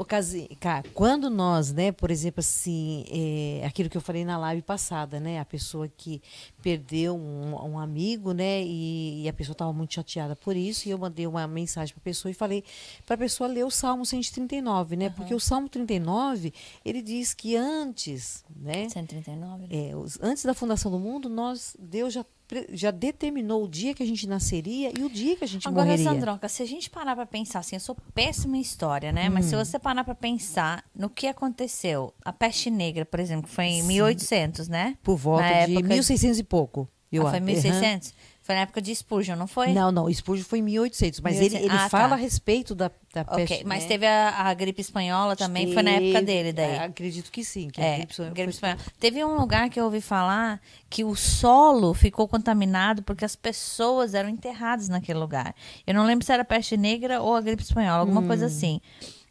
cara, quando nós, né, por exemplo, assim, é, aquilo que eu falei na live passada, né, a pessoa que perdeu um, um amigo, né, e, e a pessoa estava muito chateada por isso, e eu mandei uma mensagem para a pessoa e falei para a pessoa ler o Salmo 139, né, uhum. porque o Salmo 39, ele diz que antes, né, 139, né? É, os, antes da fundação do mundo, nós, Deus já já determinou o dia que a gente nasceria e o dia que a gente Agora, morreria. Agora, Sandroca, se a gente parar para pensar assim, eu sou péssima em história, né? Hum. Mas se hum. você parar para pensar no que aconteceu, a peste negra, por exemplo, que foi em Sim. 1800, né? Por volta Na de época... 1600 e pouco. Eu ah, foi 1600? Uhum. Foi na época de Spurgeon, não foi? Não, não. Spurgeon foi em 1800. Mas 1800. ele, ele ah, fala tá. a respeito da, da peste. Mas né? teve a, a, gripe espanhola também, foi na época dele daí. É, acredito que sim. Que é, a gripe, gripe espanhola. Teve um lugar que eu ouvi falar que o solo ficou contaminado porque as pessoas eram enterradas naquele lugar. Eu não lembro se era peste negra ou a gripe espanhola, alguma hum. coisa assim.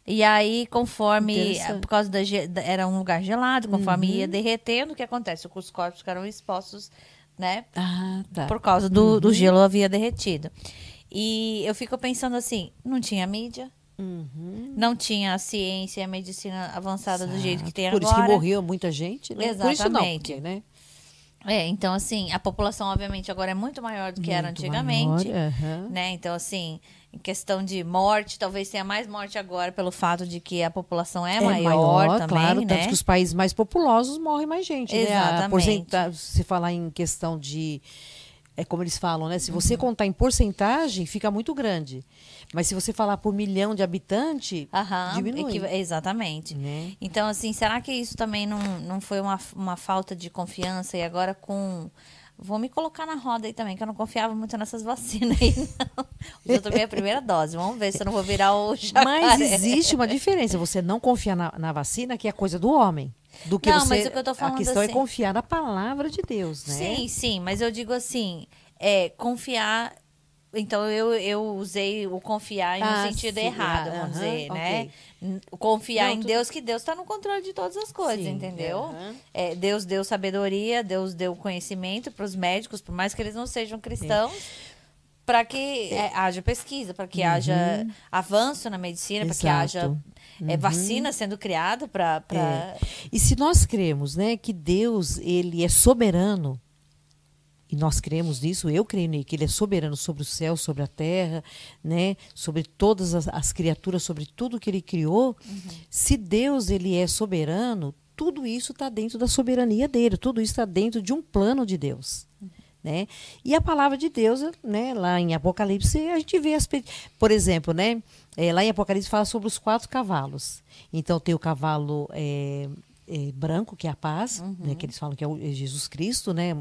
E aí, conforme. Por causa da. Era um lugar gelado, conforme uhum. ia derretendo, o que acontece? Os corpos ficaram expostos né? Ah, tá. Por causa do, uhum. do gelo havia derretido. E eu fico pensando assim, não tinha mídia, Uhum. Não tinha a ciência e a medicina avançada Exato. do jeito que tem Por agora. Por isso que morreu muita gente, né? Exatamente. Por isso não, porque, né? É, então assim, a população obviamente agora é muito maior do que muito era antigamente, maior, uhum. né? Então assim, em questão de morte, talvez tenha mais morte agora pelo fato de que a população é, é maior, maior, também, claro, né? Tanto que os países mais populosos morrem mais gente, Exatamente. né? se falar em questão de é como eles falam, né? Se você uhum. contar em porcentagem, fica muito grande. Mas se você falar por milhão de habitantes, uhum, diminui. exatamente. Né? Então, assim, será que isso também não, não foi uma, uma falta de confiança? E agora com vou me colocar na roda aí também, que eu não confiava muito nessas vacinas aí, não. Eu tomei a primeira dose, vamos ver se eu não vou virar o jacaré. Mas existe uma diferença, você não confia na, na vacina, que é coisa do homem. Do que não, você, mas o que eu tô falando A questão assim, é confiar na palavra de Deus, né? Sim, sim, mas eu digo assim, é, confiar então eu, eu usei o confiar em um Ah, sentido sim, ah, vamos aham, dizer, ok. né? Confiar Não, em tu- Deus, que Deus está no controle de todas as coisas, Sim, entendeu? aham. É, Deus deu sabedoria, Deus deu conhecimento para os médicos, por mais que eles não sejam cristãos, para que é, haja pesquisa, para que haja avanço na medicina, para que haja Uhum. É, vacina sendo criada para. É. E se nós cremos, né, que Deus ele é soberano, e nós cremos nisso, eu creio nele, que ele é soberano sobre o céu, sobre a terra, né, sobre todas as, as criaturas, sobre tudo que ele criou. Se Deus ele é soberano, tudo isso está dentro da soberania dele, tudo isso está dentro de um plano de Deus. Né? E a palavra de Deus, né, lá em Apocalipse, a gente vê as, por exemplo, né, é, lá em Apocalipse fala sobre os quatro cavalos. Então tem o cavalo é, é, branco, que é a paz, né, que eles falam que é, é Jesus Cristo, né,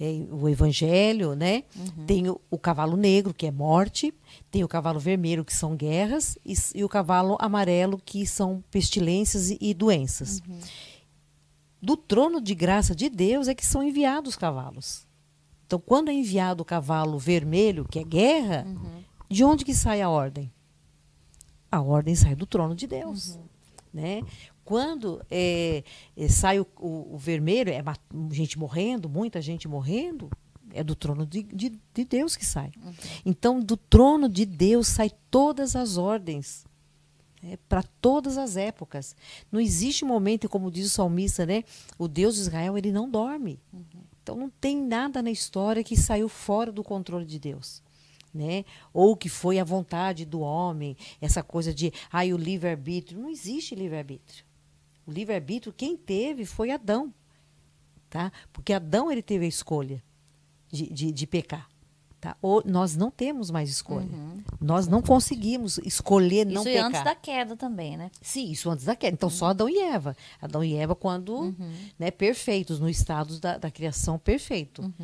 é, o Evangelho, né? Tem o, o cavalo negro, que é morte, tem o cavalo vermelho, que são guerras, e, e o cavalo amarelo, que são pestilências e, e doenças do trono de graça de Deus é que são enviados os cavalos. Então, quando é enviado o cavalo vermelho, que é guerra, de onde que sai a ordem? A ordem sai do trono de Deus. Né? Quando é, é, sai o, o- o vermelho, é gente morrendo, muita gente morrendo, é do trono de, de- de Deus que sai. Então, do trono de Deus sai todas as ordens para todas as épocas. Não existe momento, como diz o salmista, né? O Deus de Israel, ele não dorme. Então não tem nada na história que saiu fora do controle de Deus. Né? Ou que foi a vontade do homem, essa coisa de ai, o livre-arbítrio. Não existe livre-arbítrio. O livre-arbítrio, quem teve foi Adão. Tá? Porque Adão ele teve a escolha de, de, de pecar. Tá? Ou, nós não temos mais escolha. Nós não conseguimos escolher não Isso pecar. antes da queda também, né? Sim, isso antes da queda. Então, só Adão e Eva. Adão e Eva, quando né, perfeitos, no estado da, da criação perfeito.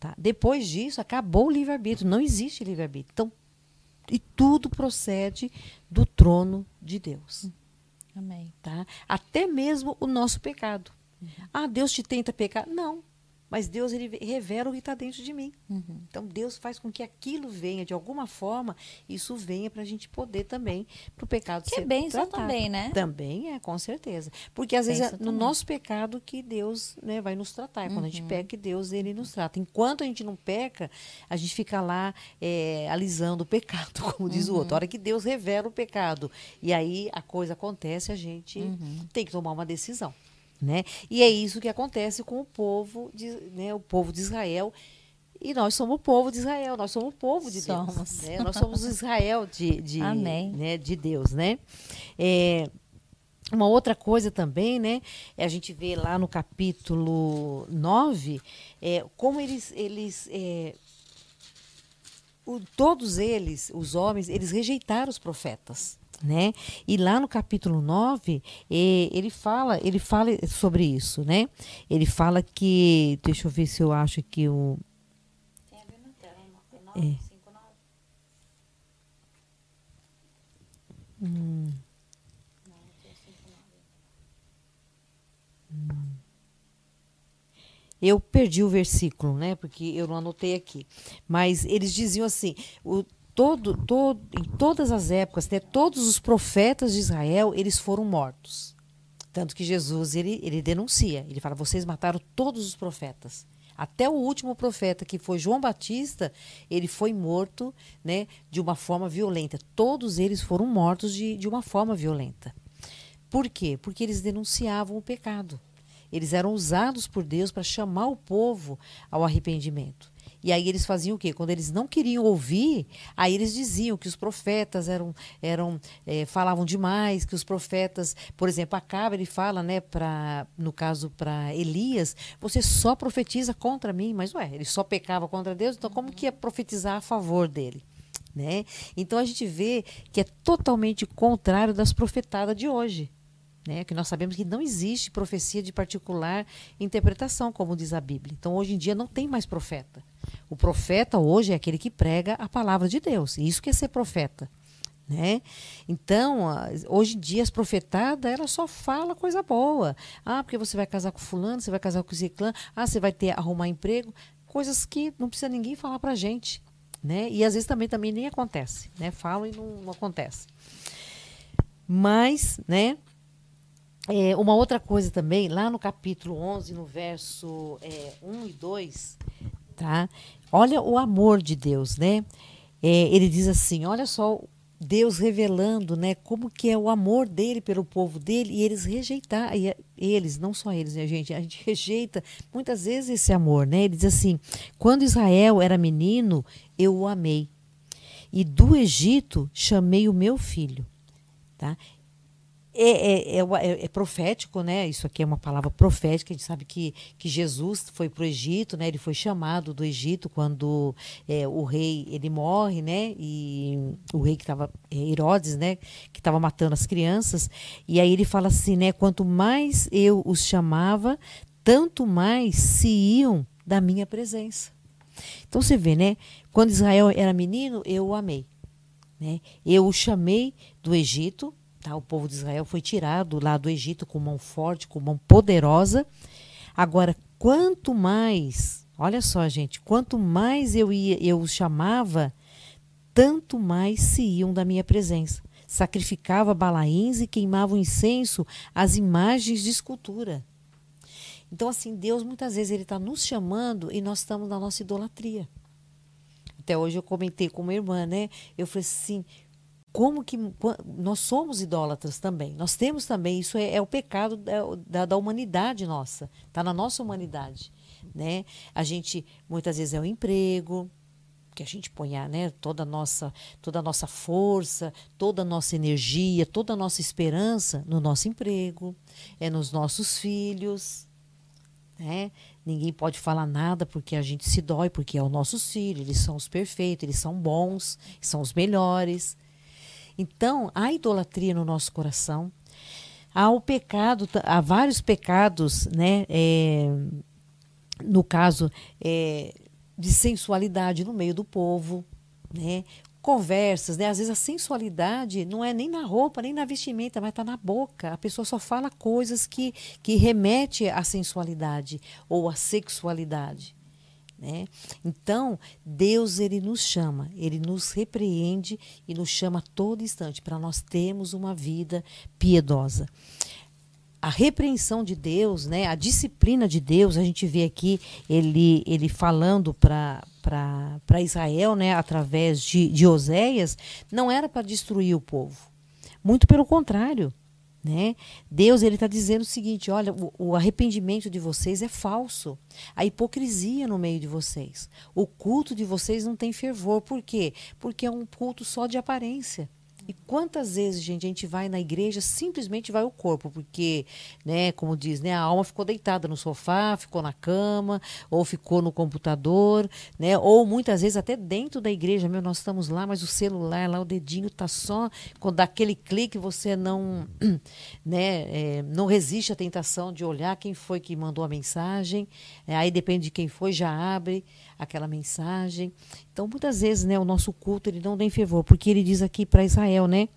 Tá? Depois disso, acabou o livre-arbítrio. Não existe livre-arbítrio. Então, e tudo procede do trono de Deus. Amém. Tá? Até mesmo o nosso pecado. Ah, Deus te tenta pecar? Não. Mas Deus ele revela o que está dentro de mim. Então Deus faz com que aquilo venha de alguma forma, isso venha para a gente poder também para o pecado Que é ser bênção tratado. também, né? Também é, com certeza. Porque às vezes é no também. nosso pecado que Deus né, vai nos tratar. É Quando a Uhum. gente peca, que Deus ele nos trata. Enquanto a gente não peca, a gente fica lá é, alisando o pecado, como diz o Uhum. outro. A hora que Deus revela o pecado e aí a coisa acontece, a gente Uhum. tem que tomar uma decisão. Né? E é isso que acontece com o povo de, né, o povo de Israel. E nós somos o povo de Israel, nós somos o povo de Somos. Deus. né? Nós somos Israel de, de, Amém. né, de Deus. Né? É, uma outra coisa também, né? é A gente vê lá no capítulo 9, é, como eles, eles é, o- todos eles, os homens, eles rejeitaram os profetas. Né? E lá no capítulo 9, eh, ele fala, ele fala sobre isso, né? Ele fala que, deixa eu ver se eu acho que o É. Hum. Hum. Eu perdi o versículo, né? Porque eu não anotei aqui. Mas eles diziam assim: o, todo, todo, em todas as épocas, né, todos os profetas de Israel, eles foram mortos. Tanto que Jesus, ele, ele denuncia. Ele fala, vocês mataram todos os profetas. Até o último profeta, que foi João Batista, ele foi morto né, de uma forma violenta. Todos eles foram mortos de, de uma forma violenta. Por quê? Porque eles denunciavam o pecado. Eles eram usados por Deus para chamar o povo ao arrependimento. E aí eles faziam o quê? Quando eles não queriam ouvir, aí eles diziam que os profetas eram, eram eh, falavam demais, que os profetas, por exemplo, Acabe, ele fala, né, para no caso para Elias, você só profetiza contra mim, mas ué, ele só pecava contra Deus, então como que ia profetizar a favor dele? Né? Então a gente vê que é totalmente contrário das profetadas de hoje. Né, que nós sabemos que não existe profecia de particular interpretação, como diz a Bíblia. Então, hoje em dia, não tem mais profeta. O profeta hoje é aquele que prega a palavra de Deus. Isso que é ser profeta. Né? Então, hoje em dia, as profetadas, ela só fala coisa boa. Ah, porque você vai casar com fulano, você vai casar com ciclano, ah, você vai ter arrumar emprego. Coisas que não precisa ninguém falar pra gente. Né? E às vezes também, também nem acontece. Né? Falam e não, não acontece. Mas, né? É, uma outra coisa também, lá no capítulo 11, no verso é, 1 e 2, tá? Olha o amor de Deus, né? É, ele diz assim, olha só Deus revelando, né, como que é o amor dele pelo povo dele e eles rejeitar, e eles, não só eles, né, gente, a gente rejeita muitas vezes esse amor, né? Ele diz assim: "Quando Israel era menino, eu o amei, e do Egito chamei o meu filho", tá? É, é, é, é, é, profético, né? Isso aqui é uma palavra profética. A gente sabe que, que Jesus foi para o Egito, né? Ele foi chamado do Egito quando é, o rei ele morre, né? E o rei que estava é, Herodes, né? Que estava matando as crianças. E aí ele fala assim, né? Quanto mais eu os chamava, tanto mais se iam da minha presença. Então você vê, né? Quando Israel era menino, eu o amei, né? Eu o chamei do Egito Tá? O povo de Israel foi tirado lá do Egito com mão forte, com mão poderosa. Agora, quanto mais, olha só, gente, quanto mais eu ia, eu os chamava, tanto mais se iam da minha presença. Sacrificava balaíns e queimava o incenso às imagens de escultura. Então, assim, Deus muitas vezes ele está nos chamando e nós estamos na nossa idolatria. Até hoje eu comentei com uma irmã, né? Eu falei assim: como que nós somos idólatras também. Nós temos também, isso é, é o pecado da, da, humanidade nossa, está na nossa humanidade. Né? A gente, muitas vezes, é o emprego, que a gente põe né, toda, a nossa, toda a nossa força, toda a nossa energia, toda a nossa esperança no nosso emprego, é nos nossos filhos. Né? Ninguém pode falar nada porque a gente se dói, porque é os nossos filhos, eles são os perfeitos, eles são bons, são os melhores. Então, há idolatria no nosso coração. Há o pecado, há vários pecados, né? É, no caso é, de sensualidade no meio do povo, né? Conversas, né? Às vezes a sensualidade não é nem na roupa, nem na vestimenta, mas está na boca. A pessoa só fala coisas que, que remete à sensualidade ou à sexualidade. Né? Então, Deus ele nos chama, ele nos repreende e nos chama a todo instante para nós termos uma vida piedosa. A repreensão de Deus, né, a disciplina de Deus, a gente vê aqui ele, ele falando para Israel, né, através de, de Oséias, não era para destruir o povo. Muito pelo contrário. Né? Deus ele está dizendo o seguinte: olha, o, o, arrependimento de vocês é falso, a hipocrisia no meio de vocês, o culto de vocês não tem fervor, por quê? Porque é um culto só de aparência. E quantas vezes, gente, a gente vai na igreja, simplesmente vai o corpo, porque, né, como diz, né, a alma ficou deitada no sofá, ficou na cama, ou ficou no computador, né, ou muitas vezes até dentro da igreja, meu, nós estamos lá, mas o celular lá, o dedinho tá só, quando dá aquele clique, você não, né, é, não resiste à tentação de olhar quem foi que mandou a mensagem, é, aí depende de quem foi, já abre aquela mensagem. Então, muitas vezes, né, o nosso culto ele não tem fervor, porque ele diz aqui para Israel, né?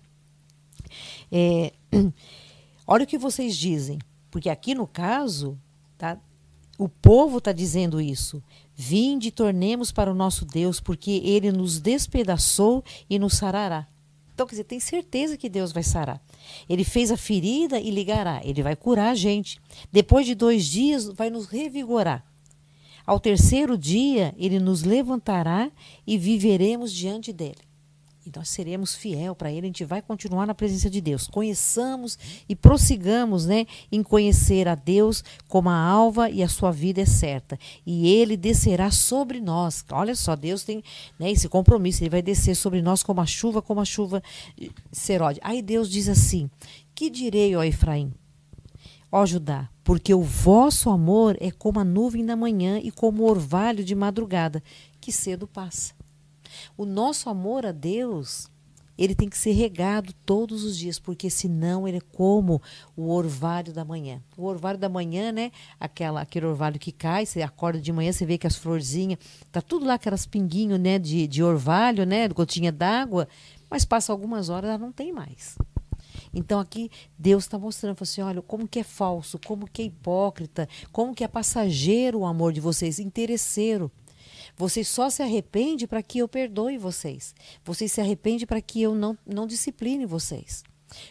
É, olha o que vocês dizem, porque aqui no caso, tá? O povo está dizendo isso. Vinde e tornemos para o nosso Deus, porque ele nos despedaçou e nos sarará. Então, quer dizer, tem certeza que Deus vai sarar. Ele fez a ferida e ligará. Ele vai curar a gente. Depois de dois dias, vai nos revigorar. Ao terceiro dia, ele nos levantará e viveremos diante dele. E nós seremos fiel para ele, a gente vai continuar na presença de Deus. Conheçamos e prossigamos né, em conhecer a Deus como a alva e a sua vida é certa. E ele descerá sobre nós. Olha só, Deus tem né, esse compromisso, ele vai descer sobre nós como a chuva, como a chuva serode. Aí Deus diz assim: Que direi, ó Efraim? Ó Judá, porque o vosso amor é como a nuvem da manhã e como o orvalho de madrugada, que cedo passa. O nosso amor a Deus ele tem que ser regado todos os dias, porque senão ele é como o orvalho da manhã. O orvalho da manhã, né? Aquela, aquele orvalho que cai, você acorda de manhã, você vê que as florzinhas, tá tudo lá, aquelas pinguinhos, né, de, de orvalho, né, gotinha d'água, mas passa algumas horas, ela não tem mais. Então aqui Deus está mostrando, assim, olha, como que é falso, como que é hipócrita, como que é passageiro o amor de vocês, interesseiro. Vocês só se arrependem para que eu perdoe vocês. Vocês se arrependem para que eu não, não discipline vocês.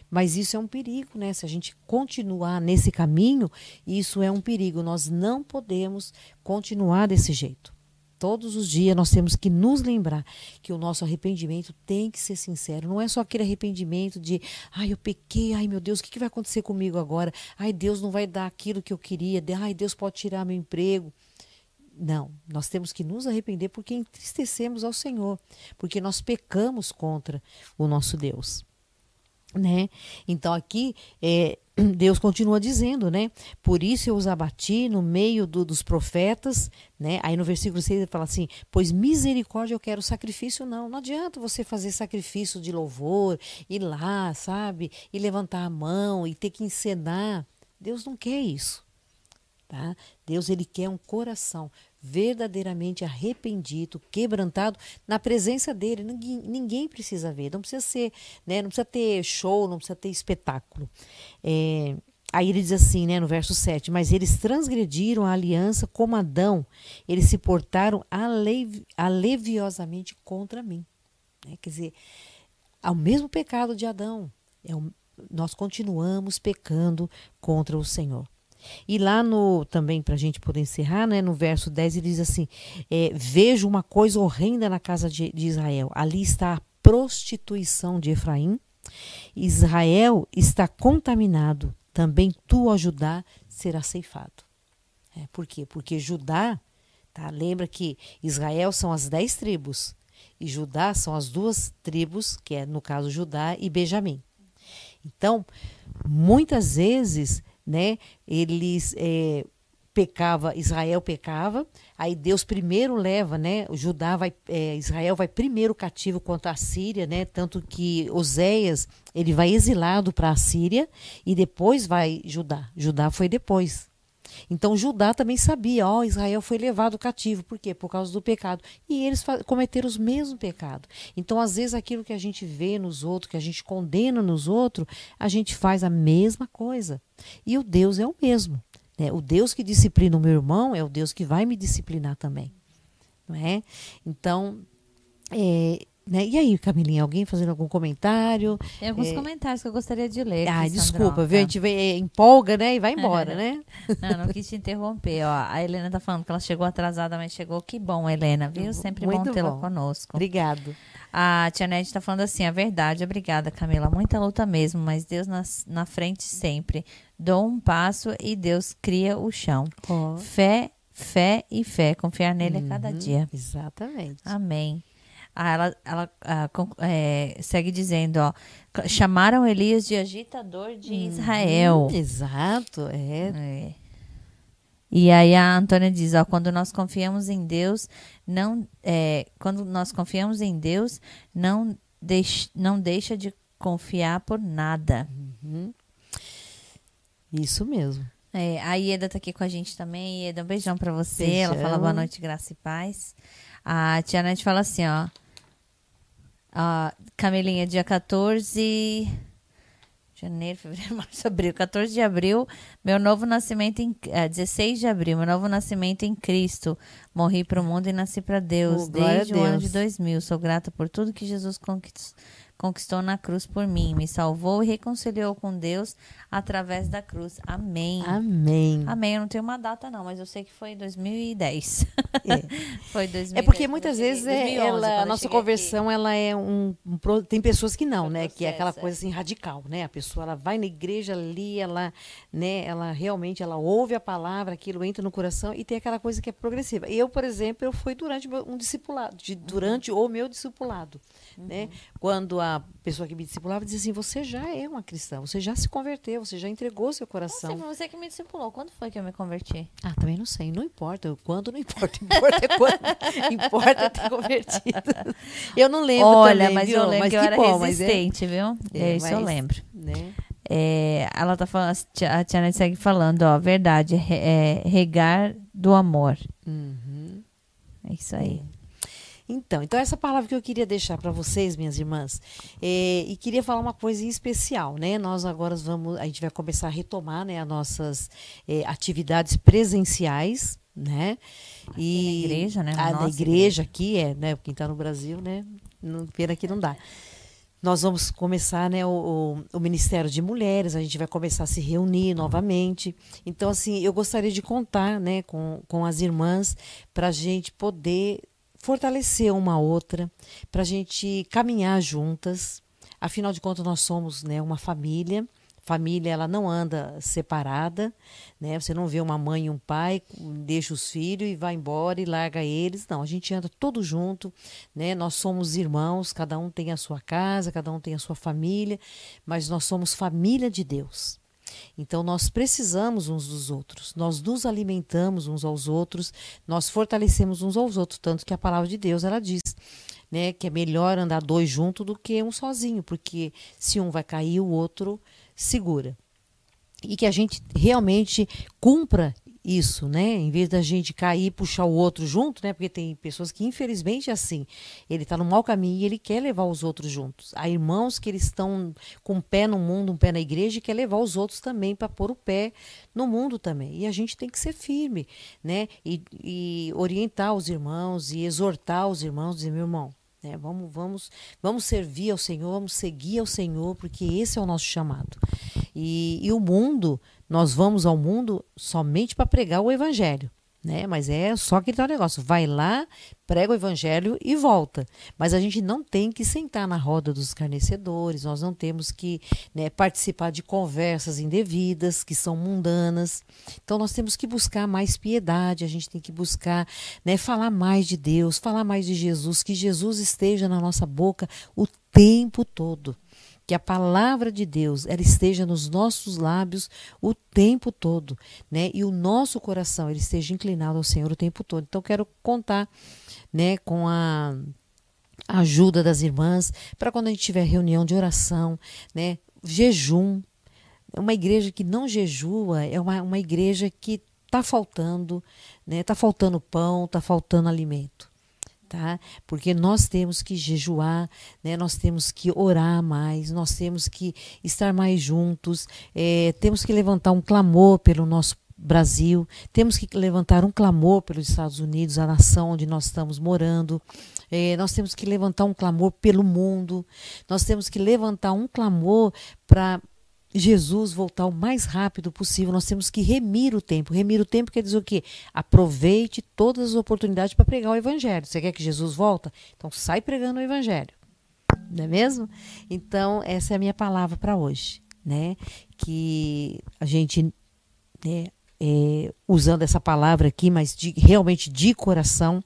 Mas isso é um perigo, né? Se a gente continuar nesse caminho, isso é um perigo. Nós não podemos continuar desse jeito. Todos os dias nós temos que nos lembrar que o nosso arrependimento tem que ser sincero. Não é só aquele arrependimento de, ai, eu pequei, ai meu Deus, o que, vai acontecer comigo agora? Ai, Deus não vai dar aquilo que eu queria, ai, Deus pode tirar meu emprego. Não, nós temos que nos arrepender porque entristecemos ao Senhor, porque nós pecamos contra o nosso Deus. Né? Então aqui é, Deus continua dizendo, né? Por isso eu os abati no meio do, dos profetas, né? Aí no versículo 6 ele fala assim: Pois misericórdia eu quero, sacrifício não. Não adianta você fazer sacrifício de louvor, ir lá, sabe? E levantar a mão e ter que encenar. Deus não quer isso. Tá? Deus ele quer um coração verdadeiramente arrependido, quebrantado na presença dele. Ninguém, ninguém precisa ver, não precisa ser, né? Não precisa ter show, não precisa ter espetáculo. É, aí ele diz assim, né, no verso 7, mas eles transgrediram a aliança como Adão, eles se portaram alevi, aleviosamente contra mim. Né? Quer dizer, ao mesmo pecado de Adão, é um, nós continuamos pecando contra o Senhor. E lá no também para a gente poder encerrar, né, no verso 10 ele diz assim: é, vejo uma coisa horrenda na casa de, de Israel. Ali está a prostituição de Efraim. Israel está contaminado. Também tu, ó Judá, será ceifado. É, por quê? Porque Judá, tá? lembra que Israel são as dez tribos e Judá são as duas tribos, que é no caso Judá e Benjamim. Então, muitas vezes né? Eles é, pecava, Israel pecava, aí Deus primeiro leva, né? O Judá vai, é, Israel vai primeiro cativo contra a Síria, né? Tanto que Oséias ele vai exilado para a Síria e depois vai Judá. Judá foi depois. Então Judá também sabia, ó, Israel foi levado cativo, por quê? Por causa do pecado. E eles cometeram os mesmos pecados. Então, às vezes, aquilo que a gente vê nos outros, que a gente condena nos outros, a gente faz a mesma coisa. E o Deus é o mesmo. Né? O Deus que disciplina o meu irmão é o Deus que vai me disciplinar também. Não é? Então, é, né? E aí, Camilinha, alguém fazendo algum comentário? Tem alguns é... comentários que eu gostaria de ler. Ah, desculpa, viu? A gente vem, é, empolga, né? E vai embora, né? Não, não quis te interromper. Ó, a Helena tá falando que ela chegou atrasada, mas chegou. Que bom, Helena, viu? Sempre Muito bom tê-la conosco. Obrigado. A Tia Nete tá falando assim, a verdade, obrigada, Camila. Muita luta mesmo, mas Deus na, na frente sempre. Dou um passo e Deus cria o chão. Oh. Fé, fé e fé. Confiar nele uhum, a cada uhum, dia. Exatamente. Amém. Ah, ela, ela ah, é, segue dizendo, ó, chamaram Elias de agitador de uhum, Israel. Exato, é. é. E aí a Antônia diz, ó, quando nós confiamos em Deus, não, é, quando nós confiamos em Deus, não, deix, não deixa de confiar por nada. Uhum. Isso mesmo. É, a Ieda tá aqui com a gente também. Ieda, um beijão para você. Beijão. Ela fala boa noite, graça e paz. A Tia Nete fala assim, ó. Uh, Camelinha, dia 14. Janeiro, fevereiro, março, abril. 14 de abril, meu novo nascimento em. É, 16 de abril, meu novo nascimento em Cristo. Morri para o mundo e nasci para Deus. Oh, desde o ano de 2000. Sou grata por tudo que Jesus conquistou conquistou na cruz por mim, me salvou e reconciliou com Deus através da cruz. Amém. Amém. Amém. Eu não tenho uma data não, mas eu sei que foi 2010. É. foi 2010. É porque muitas vezes é, ela, a nossa conversão aqui. ela é um, um, tem pessoas que não, né, que é aquela coisa assim radical, né? A pessoa ela vai na igreja ali, ela, né, ela realmente ela ouve a palavra, aquilo entra no coração e tem aquela coisa que é progressiva. Eu, por exemplo, eu fui durante um discipulado, de, durante uhum. o meu discipulado? Uhum. né? Quando aquela pessoa que me discipulava dizia assim: você já é uma cristã, você já se converteu, você já entregou seu coração. Não sei, você que me discipulou. Quando foi que eu me converti? Ah, também não sei. Não importa. Quando não importa. Importa é quando. importa é ter convertido. Eu não lembro Olha, também, mas viu? eu lembro mas que eu era bom, mas resistente, viu? É, Isso eu mas- lembro. né? É, ela tá falando, a Tiana segue falando, ó, verdade, é, regar do amor. Uhum. É isso aí. Então, então essa palavra que eu queria deixar para vocês, minhas irmãs, é, e queria falar uma coisa em especial, né? Nós agora vamos, a gente vai começar a retomar, né, as nossas é, atividades presenciais, né? na igreja, né? Na A da nossa igreja aqui é, né? Quem está no Brasil, né? Não, pena que não dá. Nós vamos começar né, o, o, o Ministério de Mulheres, a gente vai começar a se reunir novamente. Então, assim, eu gostaria de contar né, com, com as irmãs para a gente poder fortalecer uma outra, para a gente caminhar juntas. Afinal de contas, nós somos né, uma família. Família, ela não anda separada, né? Você não vê uma mãe e um pai, deixa os filhos e vai embora e larga eles. Não, a gente anda todo junto, né? Nós somos irmãos, cada um tem a sua casa, cada um tem a sua família, mas nós somos família de Deus. Então nós precisamos uns dos outros, nós nos alimentamos uns aos outros, nós fortalecemos uns aos outros, tanto que a palavra de Deus ela diz, né, que é melhor andar dois juntos do que um sozinho, porque se um vai cair, o outro segura. E que a gente realmente cumpra isso, né? Em vez da gente cair e puxar o outro junto, né? Porque tem pessoas que, infelizmente, é assim. Ele está no mau caminho e ele quer levar os outros juntos. Há irmãos que eles estão com um pé no mundo, um pé na igreja e quer levar os outros também para pôr o pé no mundo também. E a gente tem que ser firme, né? E, e orientar os irmãos e exortar os irmãos, dizer, meu irmão, né? Vamos, vamos, vamos servir ao Senhor, vamos seguir ao Senhor, porque esse é o nosso chamado. E, e o mundo, nós vamos ao mundo somente para pregar o evangelho. Né? Mas é só aquele tal negócio. Vai lá, prega o evangelho e volta. Mas a gente não tem que sentar na roda dos escarnecedores, nós não temos que né, participar de conversas indevidas, que são mundanas. Então nós temos que buscar mais piedade, a gente tem que buscar né, falar mais de Deus, falar mais de Jesus, que Jesus esteja na nossa boca o tempo todo que a palavra de Deus ela esteja nos nossos lábios o tempo todo, né? E o nosso coração ele esteja inclinado ao Senhor o tempo todo. Então quero contar, né, com a ajuda das irmãs para quando a gente tiver reunião de oração, né, jejum. Uma igreja que não jejua é uma, uma igreja que está faltando, né? Está faltando pão, está faltando alimento tá? Porque nós temos que jejuar, né? Nós temos que orar mais, nós temos que estar mais juntos, é, temos que levantar um clamor pelo nosso Brasil, temos que levantar um clamor pelos Estados Unidos, a nação onde nós estamos morando. É, nós temos que levantar um clamor pelo mundo. Nós temos que levantar um clamor para Jesus voltar o mais rápido possível. Nós temos que remir o tempo. Remir o tempo quer dizer o quê? Aproveite todas as oportunidades para pregar o evangelho. Você quer que Jesus volta? Então sai pregando o evangelho. Não é mesmo? Então, essa é a minha palavra para hoje, né? Que a gente, né, é, usando essa palavra aqui, mas de, realmente de coração,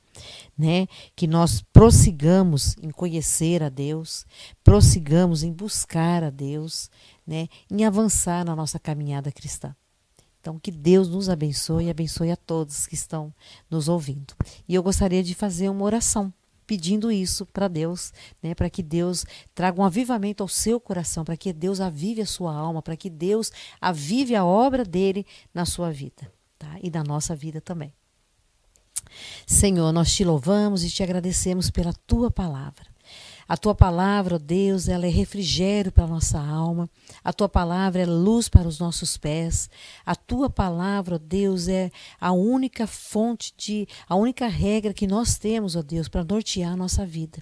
né? Que nós prossigamos em conhecer a Deus, prossigamos em buscar a Deus, né? Em avançar na nossa caminhada cristã. Então, que Deus nos abençoe e abençoe a todos que estão nos ouvindo. E eu gostaria de fazer uma oração pedindo isso para Deus, né, para que Deus traga um avivamento ao seu coração, para que Deus avive a sua alma, para que Deus avive a obra dele na sua vida, tá? E na nossa vida também. Senhor, nós te louvamos e te agradecemos pela tua palavra. A tua palavra, ó Deus, ela é refrigério para a nossa alma. A tua palavra é luz para os nossos pés. A tua palavra, ó Deus, é a única fonte de, a única regra que nós temos, ó Deus, para nortear a nossa vida.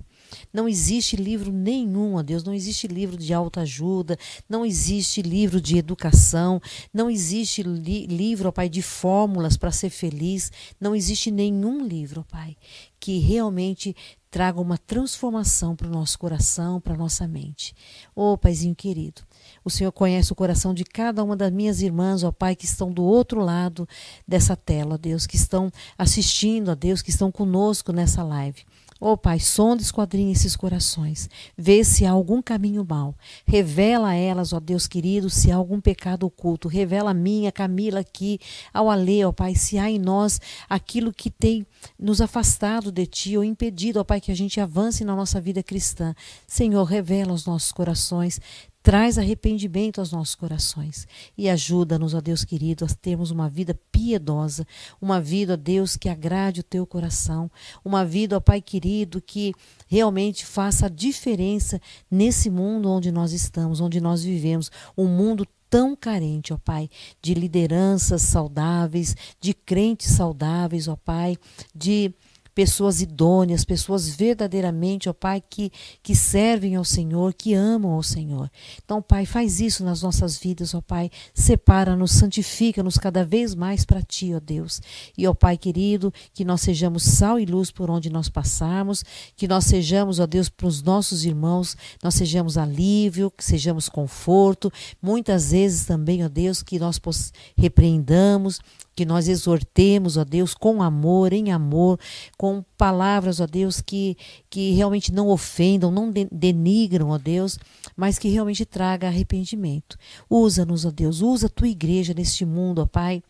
Não existe livro nenhum, ó Deus, não existe livro de autoajuda, não existe livro de educação, não existe li livro, ó Pai, de fórmulas para ser feliz, não existe nenhum livro, ó Pai, que realmente traga uma transformação para o nosso coração, para a nossa mente. Ô oh, Paizinho querido, o Senhor conhece o coração de cada uma das minhas irmãs, ó Pai, que estão do outro lado dessa tela, ó Deus, que estão assistindo, ó Deus, que estão conosco nessa live. Ó oh, Pai, sonda esquadrinha esses corações. Vê se há algum caminho mau. Revela a elas, ó Deus querido, se há algum pecado oculto. Revela a minha, Camila, aqui, ao Alê, ó Pai, se há em nós aquilo que tem nos afastado de Ti ou impedido, ó Pai, que a gente avance na nossa vida cristã. Senhor, revela os nossos corações. Traz arrependimento aos nossos corações e ajuda-nos, ó Deus querido, a termos uma vida piedosa, uma vida, ó Deus, que agrade o teu coração, uma vida, ó Pai querido, que realmente faça a diferença nesse mundo onde nós estamos, onde nós vivemos, um mundo tão carente, ó Pai, de lideranças saudáveis, de crentes saudáveis, ó Pai, de pessoas idôneas, pessoas verdadeiramente, ó Pai, que, que servem ao Senhor, que amam ao Senhor. Então, Pai, faz isso nas nossas vidas, ó Pai. Separa-nos, santifica-nos cada vez mais para Ti, ó Deus. E, ó Pai querido, que nós sejamos sal e luz por onde nós passarmos, que nós sejamos, ó Deus, para os nossos irmãos, nós sejamos alívio, que sejamos conforto. Muitas vezes também, ó Deus, que nós repreendamos, que nós exortemos, ó Deus, com amor, em amor, com palavras, ó Deus, que, que realmente não ofendam, não denigram, ó Deus, mas que realmente traga arrependimento. Usa-nos, ó Deus, usa a tua igreja neste mundo, ó Pai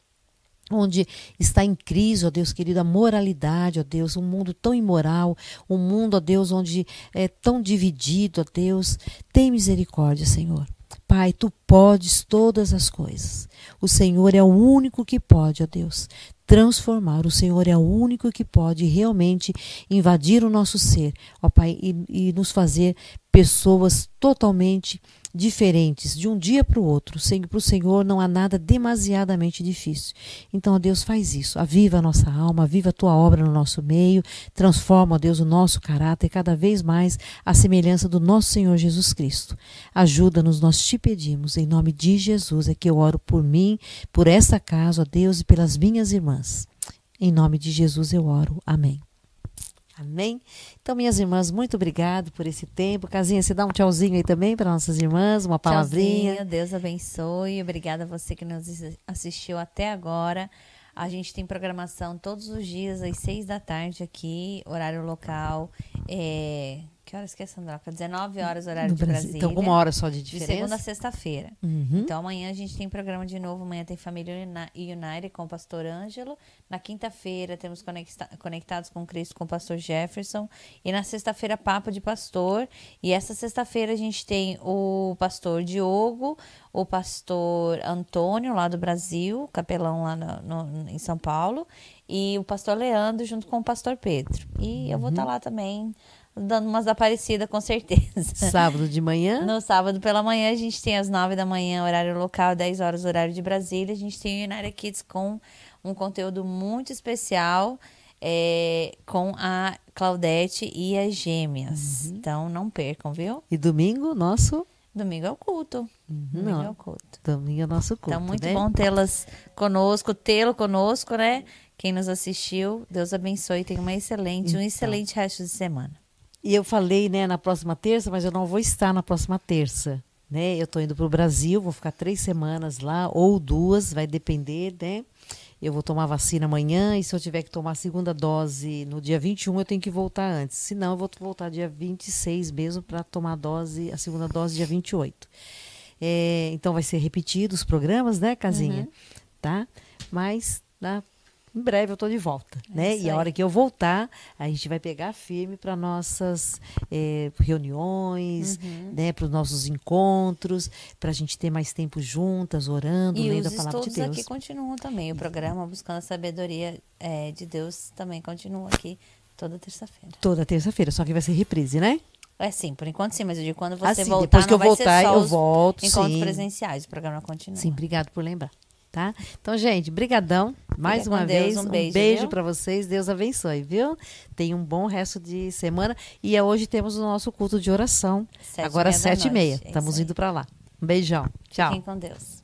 onde está em crise, ó Deus querido, a moralidade, ó Deus, um mundo tão imoral, um mundo, ó Deus, onde é tão dividido, ó Deus, tem misericórdia, Senhor. Pai, tu podes todas as coisas. O Senhor é o único que pode, ó Deus, transformar. O Senhor é o único que pode realmente invadir o nosso ser, ó Pai, e, e nos fazer pessoas totalmente diferentes de um dia para o outro. Para o Senhor não há nada demasiadamente difícil. Então, ó Deus, faz isso. Aviva a nossa alma, aviva a tua obra no nosso meio, transforma, ó Deus, o nosso caráter cada vez mais à semelhança do nosso Senhor Jesus Cristo. Ajuda-nos, nós te pedimos, em nome de Jesus, é que eu oro por mim, por essa casa, ó Deus, e pelas minhas irmãs. Em nome de Jesus eu oro. Amém. Amém? Então, minhas irmãs, muito obrigado por esse tempo. Casinha, você dá um tchauzinho aí também para nossas irmãs, uma palavrinha. Tchauzinho, Deus abençoe. Obrigada a você que nos assistiu até agora. A gente tem programação todos os dias às seis da tarde aqui, horário local. É, que horas que é, Sandroca? 19 horas, horário no de Brasil. Brasília. Então, uma hora só de diferença? De segunda a sexta-feira. Uhum. Então, amanhã a gente tem programa de novo. Amanhã tem Família United com o pastor Ângelo. Na quinta-feira temos Conectados com Cristo com o pastor Jefferson. E na sexta-feira, Papo de Pastor. E essa sexta-feira a gente tem o pastor Diogo, o pastor Antônio, lá do Brasil, capelão lá no, no, em São Paulo. E o pastor Leandro junto com o pastor Pedro. E eu vou estar uhum. tá lá também dando umas aparecidas com certeza. Sábado de manhã? No sábado pela manhã a gente tem às 9 da manhã, horário local, 10 horas, horário de Brasília. A gente tem o United Kids com um conteúdo muito especial é, com a Claudete e as gêmeas. Uhum. Então não percam, viu? E domingo, nosso? Domingo é o culto. Uhum. Domingo é o culto. Domingo é o nosso culto. Então, muito né? bom tê-las conosco, tê-lo conosco, né? Quem nos assistiu, Deus abençoe. Tenha uma excelente, então. um excelente resto de semana. E eu falei, né, na próxima terça, mas eu não vou estar na próxima terça. Né? Eu estou indo para o Brasil, vou ficar três semanas lá, ou duas, vai depender, né? Eu vou tomar vacina amanhã e se eu tiver que tomar a segunda dose no dia 21, eu tenho que voltar antes. Se não, eu vou voltar dia 26 mesmo para tomar a dose, a segunda dose dia 28. É, então vai ser repetido os programas, né, Casinha? Uhum. Tá? Mas na em breve eu estou de volta, é né? E a hora que eu voltar, a gente vai pegar firme para nossas é, reuniões, uhum. né? Para os nossos encontros, para a gente ter mais tempo juntas, orando, e lendo a palavra de Deus. E aqui continuam também. O programa Buscando a Sabedoria é, de Deus também continua aqui toda terça-feira. Toda terça-feira, só que vai ser reprise, né? É sim, por enquanto sim, mas eu digo quando você assim, voltar, depois que eu voltar, eu volto. Encontros sim. presenciais, o programa continua. Sim, obrigado por lembrar tá? Então, gente, brigadão mais Fica uma vez. Deus, um beijo, um beijo para vocês. Deus abençoe, viu? Tenha um bom resto de semana. E hoje temos o nosso culto de oração. Sete Agora, sete e meia. É Estamos indo para lá. Um beijão. Tchau. Fiquem com Deus.